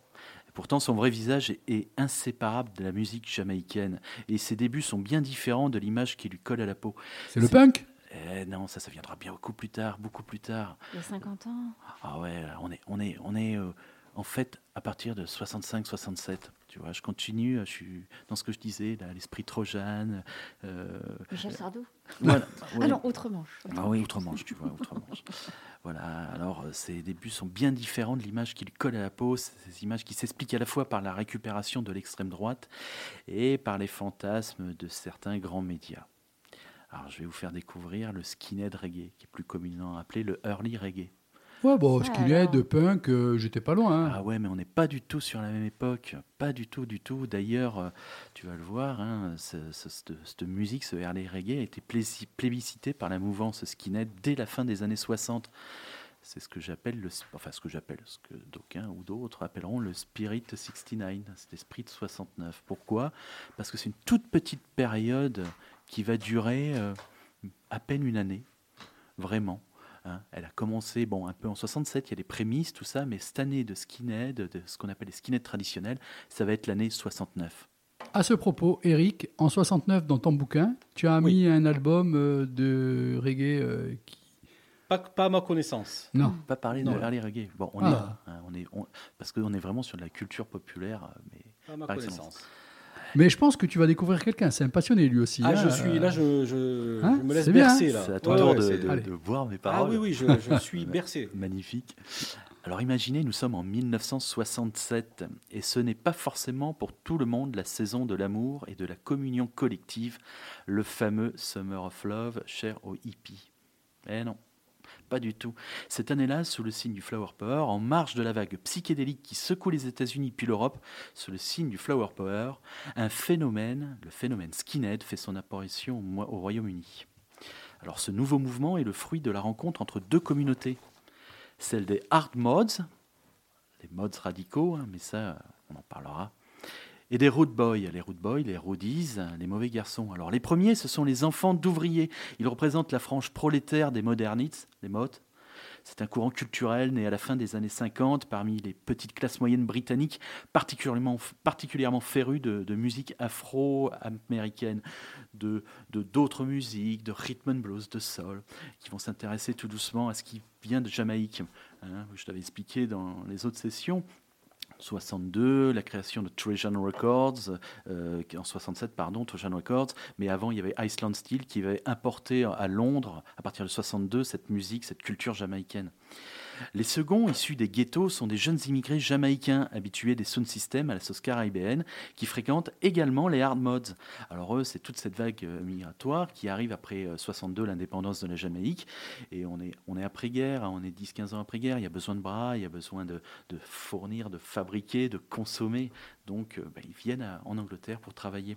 Et Pourtant, son vrai visage est, inséparable de la musique jamaïcaine. Et ses débuts sont bien différents de l'image qui lui colle à la peau. C'est le punk? Eh non, ça, ça viendra bien beaucoup plus tard, beaucoup plus tard. il y a 50 ans. Ah ouais, on est, on est, on est euh, en fait à partir de 65-67. Tu vois, je continue, je suis dans ce que je disais, là, l'esprit Trojan. euh, Michel Sardou. voilà. Ah Oui. non, Outre-Manche. Ah oui, Outre-Manche, tu vois, Outre-Manche. voilà, alors euh, ces débuts sont bien différents de l'image qui lui colle à la peau, ces images qui s'expliquent à la fois par la récupération de l'extrême droite et par les fantasmes de certains grands médias. Alors je vais vous faire découvrir le skinhead reggae, qui est plus communément appelé le early reggae. Ouais, bon, Ah, skinhead, alors. punk, euh, j'étais pas loin. hein. Ah ouais, mais on n'est pas du tout sur la même époque, pas du tout, du tout. D'ailleurs, euh, tu vas le voir, hein, ce- ce- cette, cette musique, ce early reggae, a été plési- plébiscité par la mouvance skinhead dès la fin des années 60. C'est ce que j'appelle le, enfin ce que j'appelle, ce que d'aucuns ou d'autres appelleront le Spirit 69, cet esprit de 69. Pourquoi? Parce que c'est une toute petite période qui va durer euh, à peine une année, vraiment. Hein. Elle a commencé bon, un peu en 67, il y a les prémices, tout ça, mais cette année de skinhead, de ce qu'on appelle les skinheads traditionnels, ça va être l'année 69. À ce propos, Eric, en 69, dans ton bouquin, tu as Oui. mis un album euh, de reggae euh, qui... Pas, pas à ma connaissance. Non. Pas parler Non. de early reggae. Bon, on Ah. hein, on est, on- parce qu'on est vraiment sur de la culture populaire, euh, mais Pas à ma Par excellence. Mais je pense que tu vas découvrir quelqu'un. C'est un passionné, lui aussi. Ah, hein. je suis là, je, je, Hein je me laisse bien, bercer là. c'est à ton Ouais, tour ouais, de, de- Allez. de voir mes Ah paroles. oui, oui, je, je suis bercé. Magnifique. Alors imaginez, nous sommes en 1967 et ce n'est pas forcément pour tout le monde la saison de l'amour et de la communion collective, le fameux Summer of Love cher aux hippies. Eh non, pas du tout. Cette année-là, sous le signe du Flower Power, en marge de la vague psychédélique qui secoue les États-Unis puis l'Europe, sous le signe du Flower Power, un phénomène, le phénomène skinhead, fait son apparition au Royaume-Uni. Alors ce nouveau mouvement est le fruit de la rencontre entre deux communautés celle des hard mods, les mods radicaux, hein, mais ça, on en parlera, et des road boys, les road boys, les roadies, les mauvais garçons. Alors les premiers, ce sont les enfants d'ouvriers. Ils représentent la frange prolétaire des modernites, les mods. C'est un courant culturel né à la fin des années 50 parmi les petites classes moyennes britanniques, particulièrement, particulièrement férus de, musique afro-américaine, de- d'autres musiques, de rhythm and blues, de soul, qui vont s'intéresser tout doucement à ce qui vient de Jamaïque. Hein, je t'avais expliqué dans les autres sessions 62, la création de Trojan Records, euh, en 67, pardon, Trojan Records, mais avant il y avait Iceland Steel qui avait importé à Londres, à partir de 62, cette musique, cette culture jamaïcaine. Les seconds, issus des ghettos, sont des jeunes immigrés jamaïcains habitués des sound systems à la sauce caribéenne qui fréquentent également les hard mods. Alors eux, c'est toute cette vague euh, migratoire qui arrive après 62, euh, l'indépendance de la Jamaïque. Et on est, après-guerre, hein, on est 10-15 ans après-guerre, il y a besoin de bras, il y a besoin de, fournir, de fabriquer, de consommer. Donc euh, ben, ils viennent en Angleterre pour travailler.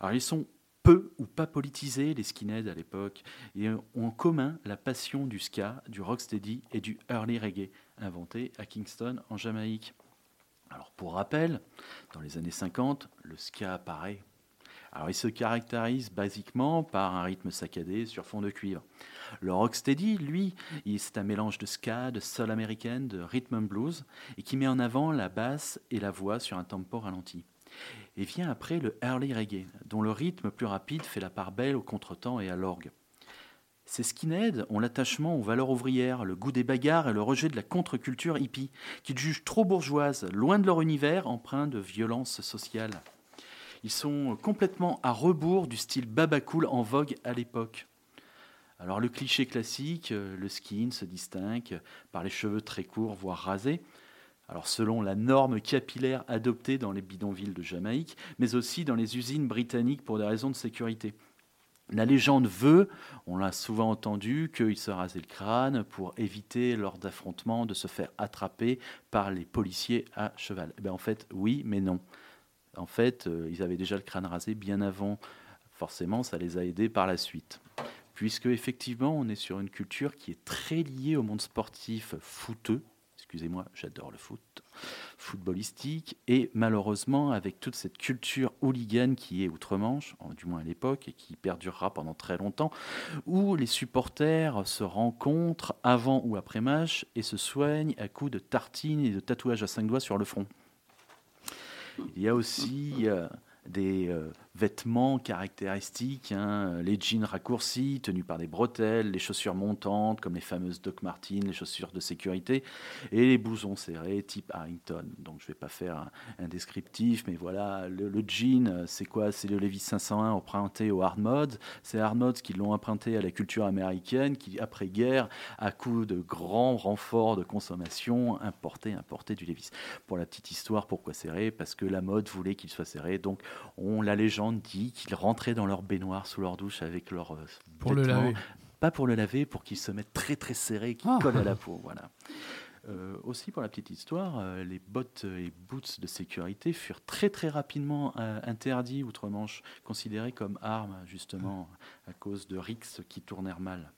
Alors ils sont peu ou pas politisés, les skinheads à l'époque, et ont en commun la passion du ska, du rocksteady et du early reggae, inventé à Kingston, en Jamaïque. Alors pour rappel, dans les années 50, le ska apparaît. Alors il se caractérise basiquement par un rythme saccadé sur fond de cuivre. Le rocksteady, lui, c'est un mélange de ska, de soul américaine, de rhythm and blues, et qui met en avant la basse et la voix sur un tempo ralenti. Et vient après le early reggae, dont le rythme plus rapide fait la part belle au contretemps et à l'orgue. Ces skinheads ont l'attachement aux valeurs ouvrières, le goût des bagarres et le rejet de la contre-culture hippie, qu'ils jugent trop bourgeoise, loin de leur univers empreint de violence sociale. Ils sont complètement à rebours du style babacool en vogue à l'époque. Alors le cliché classique, euh, le skin se distingue par les cheveux très courts, voire rasés, alors selon la norme capillaire adoptée dans les bidonvilles de Jamaïque, mais aussi dans les usines britanniques pour des raisons de sécurité. La légende veut, on l'a souvent entendu, qu'il se rasait le crâne pour éviter lors d'affrontements de se faire attraper par les policiers à cheval. Eh bien, en fait, oui, mais non. En fait, euh, ils avaient déjà le crâne rasé bien avant. Forcément, ça les a aidés par la suite. Puisque effectivement, on est sur une culture qui est très liée au monde sportif fouteux, excusez-moi, j'adore le foot, footballistique, et malheureusement, avec toute cette culture hooligan qui est outre-Manche, du moins à l'époque, et qui perdurera pendant très longtemps, où les supporters se rencontrent avant ou après match et se soignent à coups de tartines et de tatouages à cinq doigts sur le front. Il y a aussi euh, des euh, vêtements caractéristiques, hein, les jeans raccourcis tenus par des bretelles, les chaussures montantes comme les fameuses Doc Martens, les chaussures de sécurité, et les blousons serrés type Harrington. Donc je ne vais pas faire un, descriptif, mais voilà, le, jean, c'est quoi? C'est le Levi's 501 emprunté au hard mode. C'est hard mods qui l'ont emprunté à la culture américaine, qui après-guerre, à coup de grands renforts de consommation, importait, importait du Levi's. Pour la petite histoire, pourquoi serré Parce que la mode voulait qu'il soit serré, donc on la dit qu'ils rentraient dans leur baignoire sous leur douche avec leur euh, pour le laver. Pas pour le laver, pour qu'ils se mettent très très serrés, qu'ils ah. collent à la peau. Voilà. Euh, aussi, pour la petite histoire, euh, les bottes et boots de sécurité furent très très rapidement interdits outre-Manche, considérés comme armes, justement, à cause de rixes qui tournèrent mal.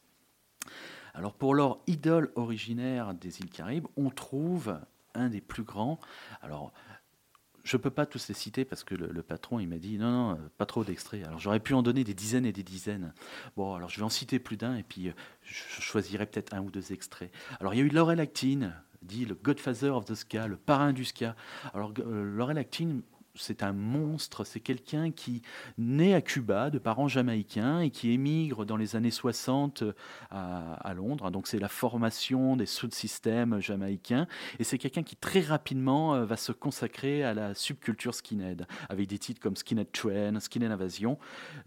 Alors, pour leur idole originaire des îles Caraïbes, on trouve un des plus grands. Alors, je peux pas tous les citer parce que le, patron il m'a dit non non pas trop d'extraits. Alors j'aurais pu en donner des dizaines et des dizaines. Bon alors je vais en citer plus d'un et puis euh, je choisirai peut-être un ou deux extraits. Alors il y a eu Laurel Actine, dit le Godfather of the Ska, le parrain du ska. Alors euh, Laurel c'est un monstre, c'est quelqu'un qui naît à Cuba de parents jamaïcains et qui émigre dans les années 60 euh, à, Londres. Donc c'est la formation des sous-systèmes jamaïcains et c'est quelqu'un qui très rapidement euh, va se consacrer à la subculture skinhead avec des titres comme Skinhead Train, Skinhead Invasion.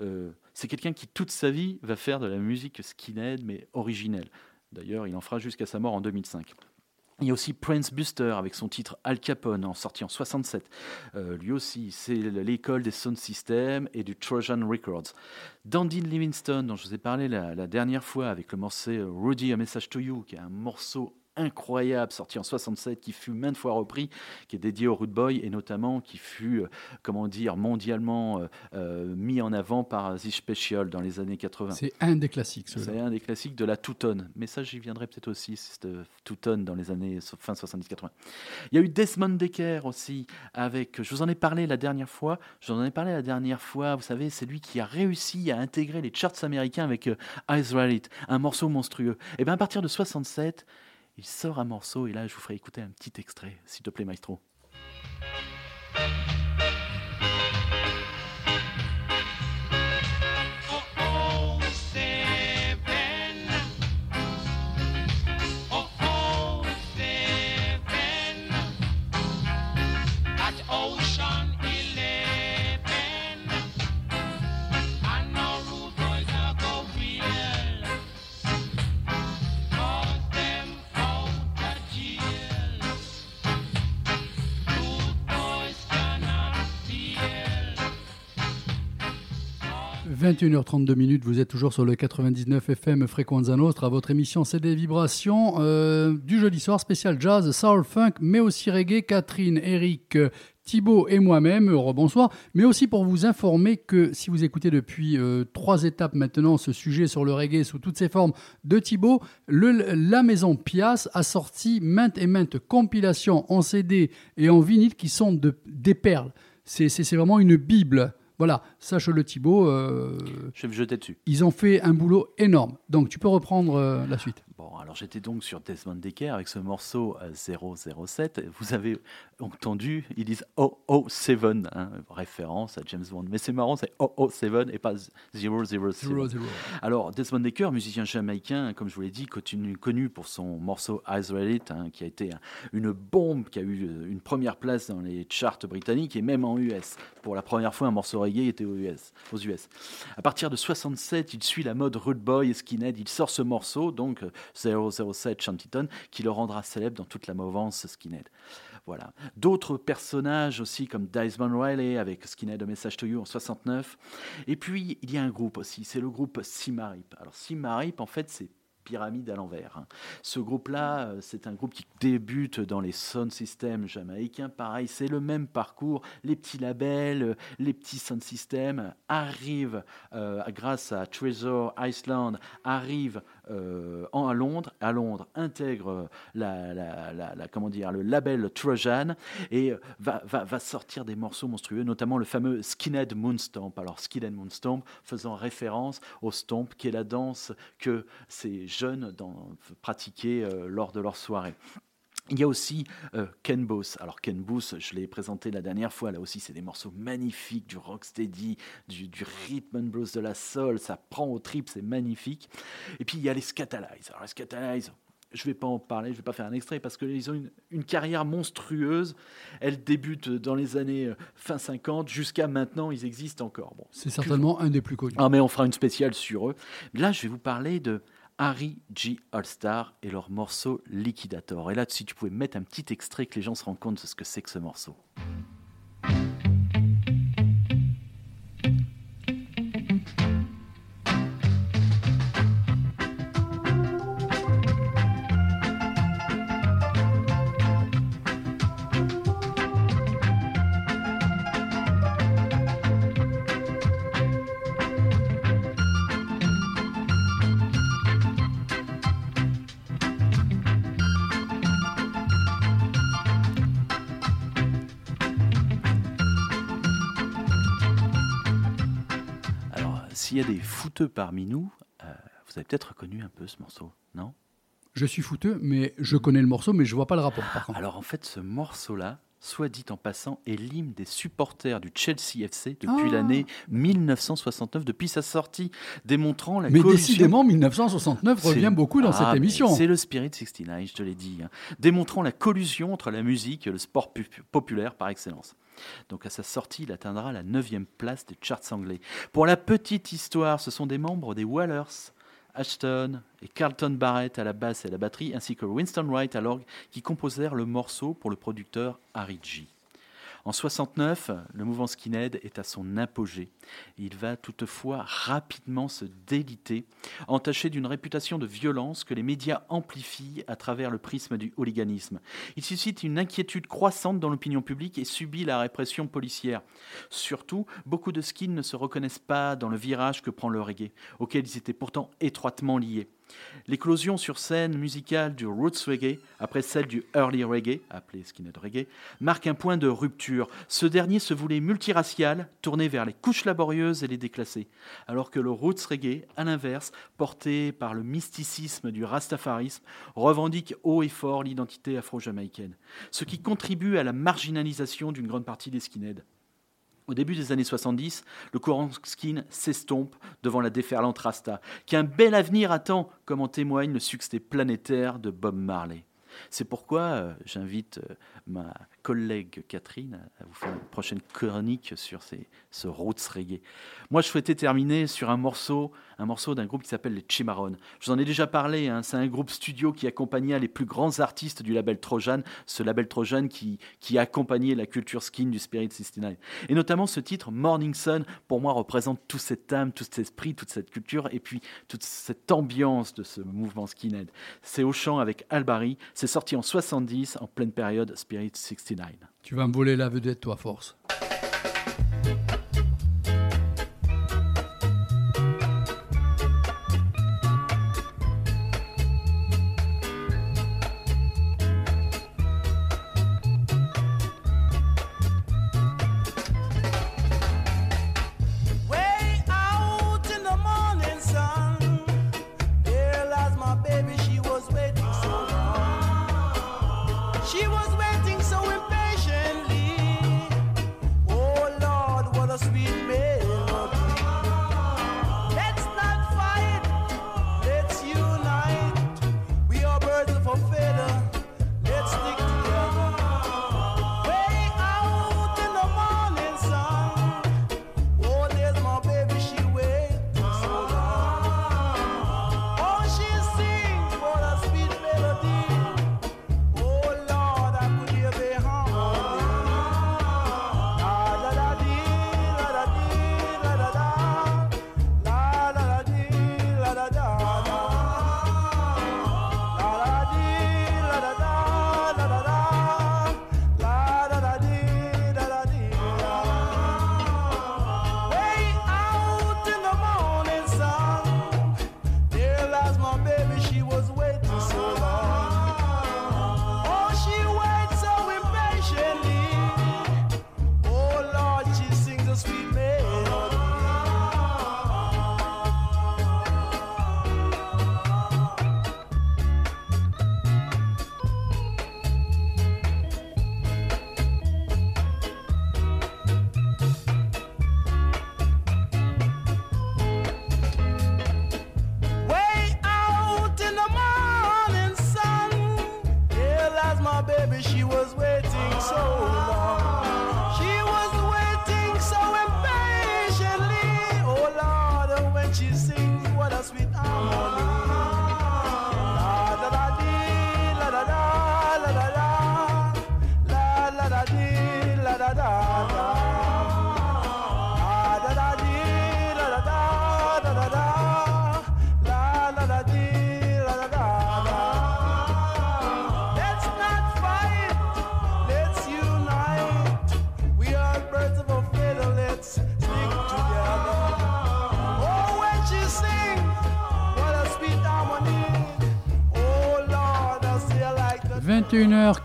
Euh, c'est quelqu'un qui toute sa vie va faire de la musique skinhead mais originelle. D'ailleurs, il en fera jusqu'à sa mort en 2005. Il y a aussi Prince Buster avec son titre Al Capone, en sorti en 67. Euh, lui aussi, c'est l'école des sound systems et du Trojan Records. Dandin Livingston, dont je vous ai parlé la, la dernière fois avec le morceau Rudy, A Message to You, qui est un morceau incroyable, sorti en 67, qui fut maintes fois repris, qui est dédié au Root Boy, et notamment qui fut, euh, comment dire, mondialement euh, euh, mis en avant par The Special dans les années 80. C'est un des classiques. C'est un des classiques de la Two-Tone. Mais ça, j'y viendrai peut-être aussi, cette Two-Tone dans les années fin 70-80. Il y a eu Desmond Decker aussi, avec, je vous en ai parlé la dernière fois, je vous en ai parlé la dernière fois, vous savez, c'est lui qui a réussi à intégrer les charts américains avec Israelite, un morceau monstrueux. Et bien à partir de 67, il sort un morceau et là je vous ferai écouter un petit extrait, s'il te plaît maestro. 21h32 minutes, vous êtes toujours sur le 99 FM Frequenza Nostra, votre émission c'est des vibrations euh, du jeudi soir spécial jazz, soul, funk, mais aussi reggae. Catherine, Eric, Thibaut et moi-même, bonsoir, mais aussi pour vous informer que si vous écoutez depuis euh, trois étapes maintenant ce sujet sur le reggae sous toutes ses formes de Thibaut, la maison Pias a sorti maintes et maintes compilations en CD et en vinyle qui sont de, des perles. C'est vraiment une bible. Voilà, sache-le Thibaut. Euh, Je vais me jeter dessus. Ils ont fait un boulot énorme. Donc tu peux reprendre euh, la suite. Bon, alors j'étais donc sur Desmond Decker avec ce morceau 007. Euh, vous avez entendu, ils disent 007, hein, référence à James Bond. Mais c'est marrant, c'est 007 et pas 007. Alors Desmond Decker, musicien jamaïcain, comme je vous l'ai dit, connu pour son morceau Israelite, hein, qui a été une bombe, qui a eu euh, une première place dans les charts britanniques et même en US. Pour la première fois, un morceau reggae était aux US. Aux US. À partir de 67, il suit la mode rude boy et skinhead. Il sort ce morceau, donc 007 Shantyton, qui le rendra célèbre dans toute la mouvance skinhead. Voilà. D'autres personnages aussi, comme Desmond Riley avec Skinhead A Message to You en 69. Et puis, il y a un groupe aussi, c'est le groupe Simarip. Alors, Simarip, en fait, c'est pyramide à l'envers. Hein. Ce groupe-là, euh, c'est un groupe qui débute dans les sound systems jamaïcains. Pareil, c'est le même parcours. Les petits labels, euh, les petits sound systems arrivent euh, grâce à Treasure Iceland, arrivent en, à Londres. À Londres, intègre la, comment dire, le label Trojan et va, va, va, sortir des morceaux monstrueux, notamment le fameux Skinhead Moonstomp. Alors, Skinhead Moonstomp faisant référence au stomp, qui est la danse que ces jeunes pratiquer euh, lors de leur soirée. Il y a aussi euh, Ken Boss. Alors Ken Boss, je l'ai présenté la dernière fois, là aussi c'est des morceaux magnifiques, du rocksteady, du, du rhythm and blues, de la soul, ça prend au trip, c'est magnifique. Et puis il y a les Scatalize. Alors les Scatalize, je ne vais pas en parler, je ne vais pas faire un extrait parce qu'ils ont une, une, carrière monstrueuse. Elle débute dans les années euh, fin 50 jusqu'à maintenant, ils existent encore. Bon, c'est certainement un des plus connus. Ah mais on fera une spéciale sur eux. Là, je vais vous parler de Harry G. All-Star et leur morceau Liquidator. Et là, si tu pouvais mettre un petit extrait que les gens se rendent compte de ce que c'est que ce morceau. Fouteux parmi nous, euh, vous avez peut-être reconnu un peu ce morceau, non? Je suis fouteux, mais je connais le morceau, mais je vois pas le rapport. Par contre. Alors en fait, ce morceau-là, soit dit en passant, est l'hymne des supporters du Chelsea FC depuis l'année 1969, depuis sa sortie, démontrant la Mais collusion... décidément, 1969 revient beaucoup dans Ah, cette émission. C'est le Spirit 69, je te l'ai dit. hein. Démontrant la collusion entre la musique et le sport pu- populaire par excellence. Donc à sa sortie, il atteindra la 9e place des charts anglais. Pour la petite histoire, ce sont des membres des Wallers, Ashton et Carlton Barrett à la basse et à la batterie, ainsi que Winston Wright à l'orgue, qui composèrent le morceau pour le producteur Harry G. En 69, le mouvement skinhead est à son apogée. Il va toutefois rapidement se déliter, entaché d'une réputation de violence que les médias amplifient à travers le prisme du hooliganisme. Il suscite une inquiétude croissante dans l'opinion publique et subit la répression policière. Surtout, beaucoup de skins ne se reconnaissent pas dans le virage que prend le reggae, auquel ils étaient pourtant étroitement liés. L'éclosion sur scène musicale du roots reggae, après celle du early reggae, appelé skinhead reggae, marque un point de rupture. Ce dernier se voulait multiracial, tourné vers les couches laborieuses et les déclassés, alors que le roots reggae, à l'inverse, porté par le mysticisme du rastafarisme, revendique haut et fort l'identité afro-jamaïcaine, ce qui contribue à la marginalisation d'une grande partie des skinheads. Au début des années 70, le courant skin s'estompe devant la déferlante Rasta, qui a un bel avenir attend, comme en témoigne le succès planétaire de Bob Marley. C'est pourquoi euh, j'invite euh, ma collègue Catherine à vous faire une prochaine chronique sur ces, ce roots reggae. Moi, je souhaitais terminer sur un morceau, un morceau d'un groupe qui s'appelle les Chimarron. Je vous en ai déjà parlé, hein, c'est un groupe studio qui accompagnait les plus grands artistes du label Trojan, ce label Trojan qui, qui a accompagné la culture skin du Spirit 69. Et notamment ce titre, Morning Sun, pour moi, représente toute cette âme, tout cet esprit, toute cette culture, et puis toute cette ambiance de ce mouvement skinhead. C'est au chant avec Albary, c'est sorti en 70, en pleine période Spirit 69. Tu vas me voler la vedette, toi, force.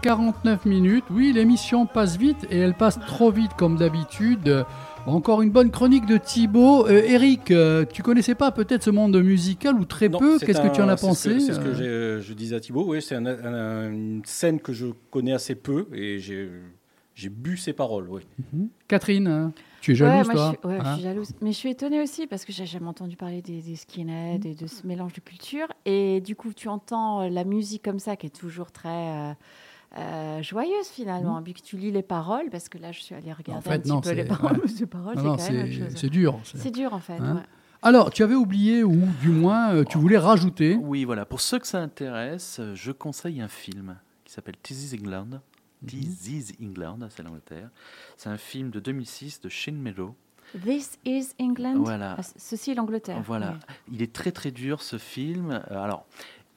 21h49 minutes. Oui, l'émission passe vite et elle passe trop vite comme d'habitude. Euh, Encore une bonne chronique de Thibaut. Euh, Eric, euh, tu connaissais pas peut-être ce monde musical ou très Non, peu? Qu'est-ce que tu en as c'est ce pensé que- C'est ce que, euh, j'ai- je disais à Thibaut. Oui, c'est un- un- une scène que je connais assez peu et j'ai j'ai bu ses paroles. Oui. Catherine, hein, tu es Ouais, jalouse moi, toi? je suis, ouais, je hein? suis jalouse. Mais je suis étonnée aussi parce que j'ai jamais entendu parler des, des skinheads et de ce mélange de cultures. Et du coup, tu entends euh, la musique comme ça qui est toujours très euh, euh, joyeuse finalement. Vu que tu lis les paroles, parce que là, je suis allée regarder fait, un petit non, peu les paroles. ouais. Ces paroles, Non, c'est quand même autre c'est chose. c'est dur. c'est- dur en fait. Hein ouais. Alors, tu avais oublié ou du moins euh, tu voulais rajouter Oui, voilà. Pour ceux que ça intéresse, euh, je conseille un film qui s'appelle This is England. This is England, c'est l'Angleterre. C'est un film de 2006 de Shane Meadow. This is England? Voilà. Ah, ceci est l'Angleterre. Voilà. Il est très très dur ce film. Euh, Alors,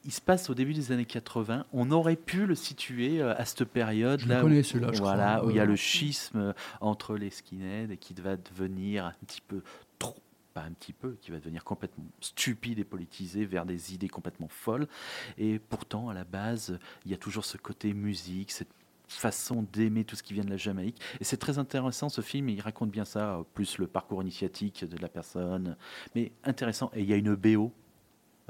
il se passe au début des années 80. On aurait pu le situer euh, à cette période Je là connais, où, celui-là, je voilà, crois. où il y a Euh, le schisme euh, entre les skinheads et qui va devenir un petit peu trop pas un petit peu, qui va devenir complètement stupide et politisé vers des idées complètement folles. Et pourtant, à la base, il y a toujours ce côté musique, cette façon d'aimer tout ce qui vient de la Jamaïque. Et c'est très intéressant ce film, il raconte bien ça, plus le parcours initiatique de la personne. Mais intéressant, et il y a une BO,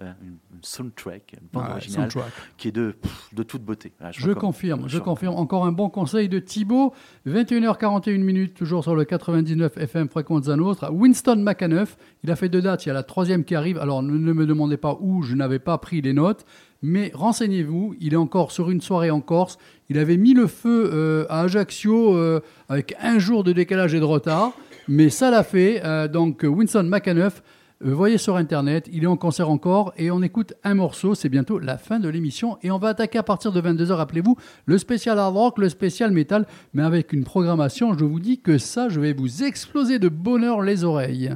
une, une soundtrack, une bande Ouais, originale, soundtrack. qui est de, de toute beauté. Voilà, Je confirme, je confirme. Encore un bon conseil de Thibaut. 21h41 minutes, toujours sur le 99 FM Fréquenza Nostra. Winston McAnuff, il a fait deux dates. Il y a la troisième qui arrive. Alors ne, me demandez pas où, je n'avais pas pris les notes. Mais renseignez-vous, il est encore sur une soirée en Corse. Il avait mis le feu euh, à Ajaccio euh, avec un jour de décalage et de retard. Mais ça l'a fait. Euh, donc Winston McAnuff, euh, voyez sur Internet, il est en concert encore. Et on écoute un morceau. C'est bientôt la fin de l'émission. Et on va attaquer à partir de 22h, rappelez-vous, le spécial hard rock, le spécial metal. Mais avec une programmation, je vous dis que ça, je vais vous exploser de bonheur les oreilles.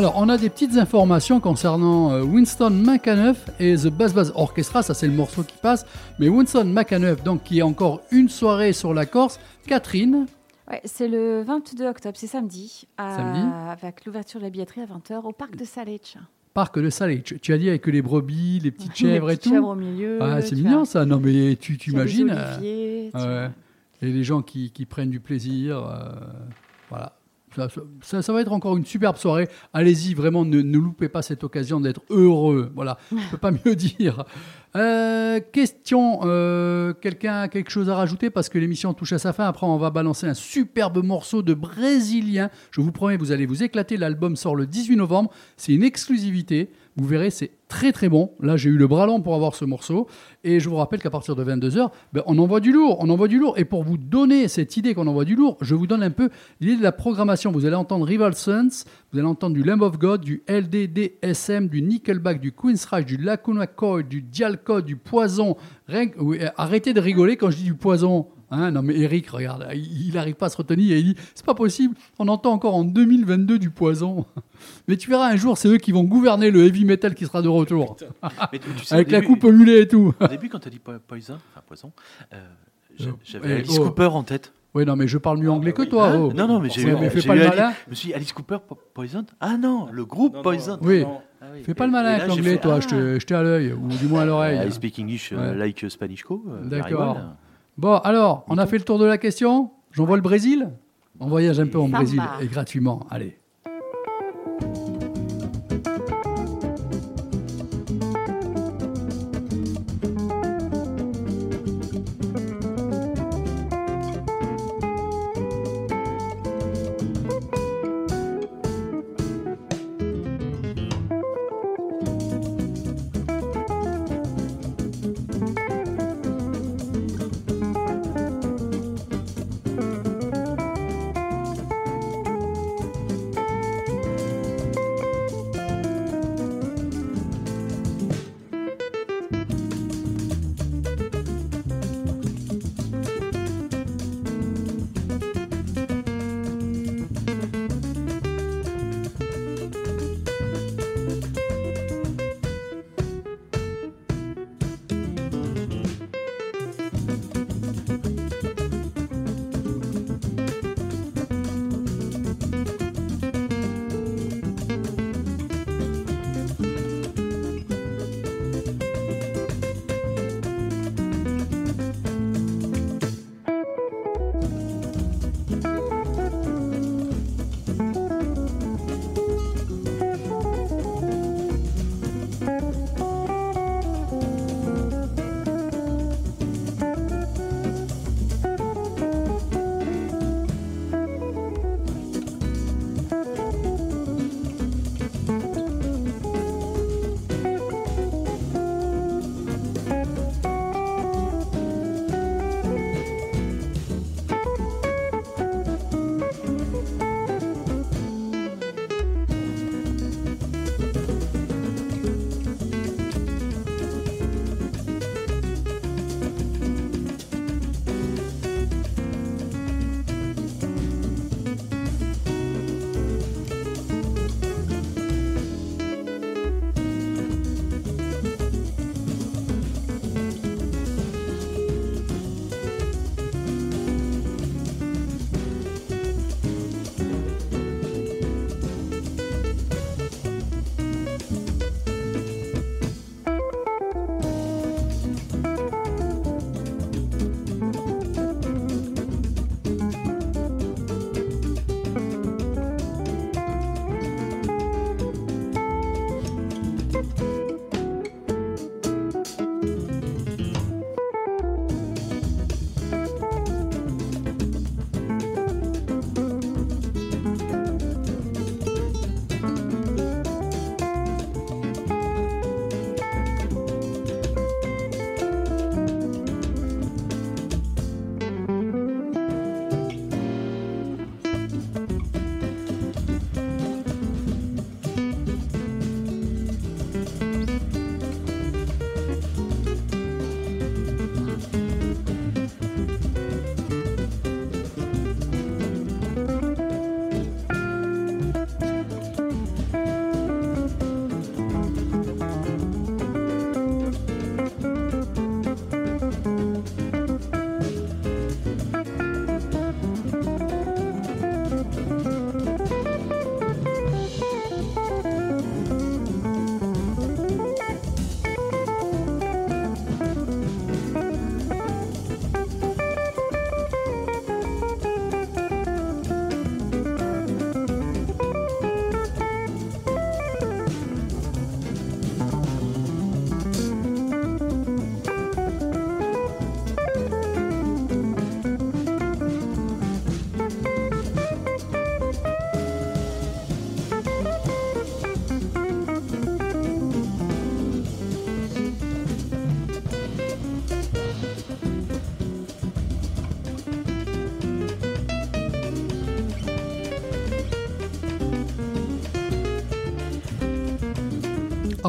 Alors, on a des petites informations concernant euh, Winston McAnuff et The Buzz Buzz Orchestra, ça c'est le morceau qui passe. Mais Winston McAnuff, donc qui est encore une soirée sur la Corse. Catherine, Ouais, c'est le 22 octobre, c'est samedi, à- Samedi. avec l'ouverture de la billetterie à 20h au parc de Salech. parc de Salé. Tu, as dit avec les brebis, les petites chèvres Les et tout. chèvres au milieu. Ah, c'est mignon vois. ça. Non, mais tu t'imagines. euh, ouais. Et les gens qui, qui prennent du plaisir. euh, voilà. Ça, ça- ça va être encore une superbe soirée. Allez-y, vraiment, ne, ne loupez pas cette occasion d'être heureux. Voilà, je ne peux pas mieux dire. Euh, question, euh, quelqu'un a quelque chose à rajouter parce que l'émission touche à sa fin. Après, on va balancer un superbe morceau de brésilien. Je vous promets, vous allez vous éclater. L'album sort le 18 novembre. C'est une exclusivité. Vous verrez, c'est très très bon. Là, j'ai eu le bras long pour avoir ce morceau. Et je vous rappelle qu'à partir de 22h, ben, on envoie du lourd. On envoie du lourd. Et pour vous donner cette idée qu'on envoie du lourd, je vous donne un peu l'idée de la programmation. Vous allez entendre Rival Sons, vous allez entendre du Lamb of God, du LDDSM, du Nickelback, du Queen's Rush, du Lacuna Coil, du Dialcode, du Poison. Arrêtez de rigoler quand je dis du Poison. Hein, non mais Eric, regarde, il n'arrive pas à se retenir et il dit c'est pas possible, on entend encore en 2022 du poison. Mais tu verras un jour, c'est eux qui vont gouverner le heavy metal qui sera de retour. Mais tu- tu sais, Avec la coupe au mulet et tout. Au début, quand tu as dit po- Poison, enfin Poison, euh, Euh, j'avais eh, Alice oh. Cooper en tête. Oui, non mais je parle mieux anglais que toi. Hein oh. non, non, mais j'ai eu, Mais fais pas eu le Ali- malin. Je me suis dit, Alice Cooper, Po- Poison Ah non, le groupe Non, non, Poison. Oui. non, Ah oui. Fais pas Et- le malin avec l'anglais, toi. ah, Je te- je t'ai à l'œil, ou du moins à l'oreille. I speak English euh, Ouais. like Spanishco. euh, very D'accord. Bon, alors, on a fait le tour de la question. J'envoie le Brésil On voyage un peu en. Brésil, et gratuitement. Allez.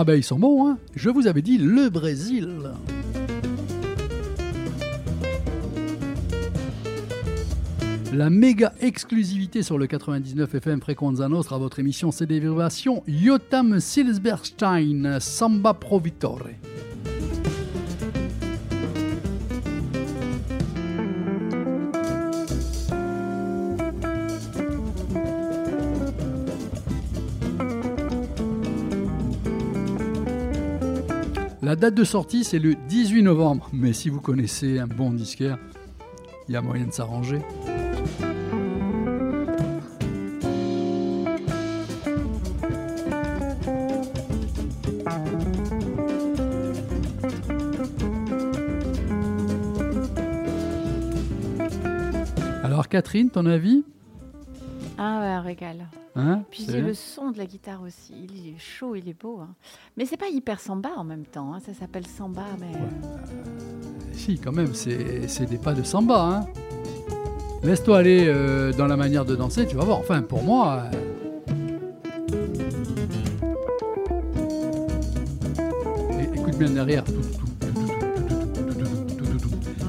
Ah ben ils sont bons, hein Je vous avais dit le Brésil. La méga exclusivité sur le 99 FM Frequenza Nostra, votre émission c'est des vibrations, Jotam Silsberstein, Samba Pro date de sortie, c'est le 18 novembre. Mais si vous connaissez un bon disquaire, il y a moyen de s'arranger. Alors Catherine, ton avis? Ah ouais, régal. Hein, Puis le son de la guitare aussi. Il est chaud, il est beau. Hein. Mais c'est pas hyper samba en même temps. Ça s'appelle samba, mais. Si, quand même, c'est des pas de samba. Laisse-toi aller dans la manière de danser, tu vas voir. Enfin, pour moi. Écoute bien derrière.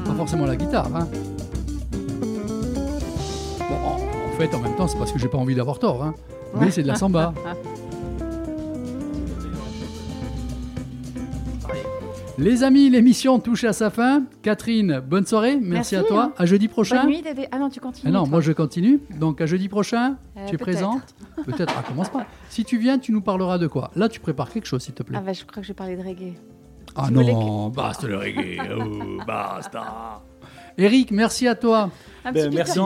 Pas forcément la guitare. En, en fait, en même temps, c'est parce que j'ai pas envie d'avoir tort. Hein. Mais c'est de la samba. Les amis, l'émission touche à sa fin. Catherine, bonne soirée. Merci, Merci, à toi. hein. À jeudi prochain. Bonne nuit, Dédé. Ah non, tu continues. Ah non, toi. moi je continue. Donc à jeudi prochain, Euh, tu es peut-être. présente Peut-être. Ah, commence pas. Si tu viens, tu nous parleras de quoi? Là, tu prépares quelque chose, s'il te plaît. Ah bah, je crois que je vais parler de reggae. Ah tu voulais non, basta le reggae. Oh, basta. Eric, merci à toi. Un Ben, petit merci.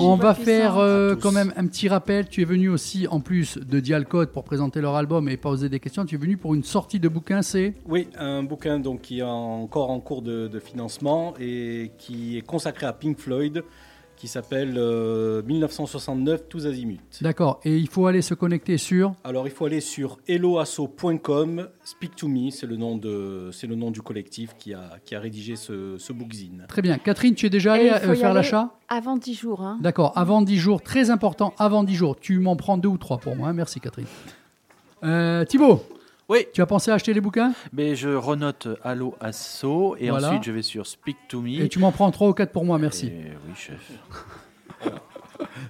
On va faire euh, quand même un petit rappel. Tu es venu aussi, en plus de Dialcode, pour présenter leur album et poser des questions. Tu es venu pour une sortie de bouquin, c'est? Oui, un bouquin donc, qui est encore en cours de, de financement et qui est consacré à Pink Floyd, qui s'appelle euh, 1969 Tous Azimuts. D'accord. Et il faut aller se connecter sur. Alors il faut aller sur helloasso.com, Speak to Me, c'est le nom de c'est le nom du collectif qui a qui a rédigé ce, ce bookzine. Très bien. Catherine, tu es déjà allée euh, faire aller l'achat? Avant 10 jours. Hein. D'accord, avant 10 jours, très important, avant 10 jours. Tu m'en prends deux ou trois pour moi, hein. merci Catherine. Euh, Thibaut, Oui, tu as pensé à acheter les bouquins? Mais je renote Allo Asso et Voilà. ensuite je vais sur Speak to Me. Et tu m'en prends trois ou quatre pour moi, merci. Et oui, chef.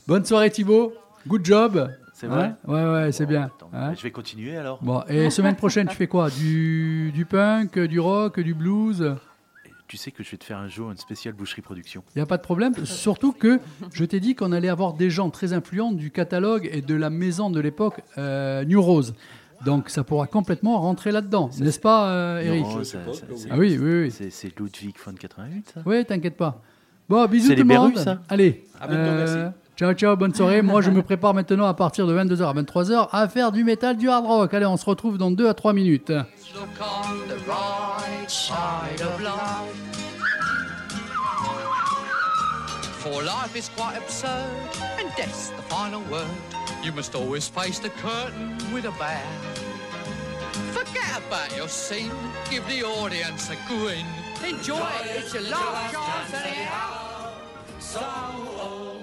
Bonne soirée Thibaut, good job. C'est vrai? Hein? Ouais, ouais, c'est bien. attends, Hein? Je vais continuer alors. bon, et semaine prochaine, tu fais quoi? Du, du punk, du rock, du blues? Tu sais que je vais te faire un jour une spéciale boucherie production. Il n'y a pas de problème. Surtout que je t'ai dit qu'on allait avoir des gens très influents du catalogue et de la maison de l'époque, euh, New Rose. Donc ça pourra complètement rentrer là-dedans, n'est-ce pas, euh, Eric Non, ça- ça- Ah oui, oui, oui. C'est Ludwig von 88, ça? Oui, t'inquiète pas. Bon, bisous tout le monde. Berus, ça? Allez. À bientôt, merci. Ciao, ciao, bonne soirée. Moi, je me prépare maintenant à partir de 22h à 23h à faire du métal, du hard rock. Allez, on se retrouve dans 2 à 3 minutes. Look on the right side of life. For life is quite absurd, and death's the final word. You must always face the curtain with a bow. Forget about your scene, give the audience a grin. Enjoy it, it's your last chance anyhow. So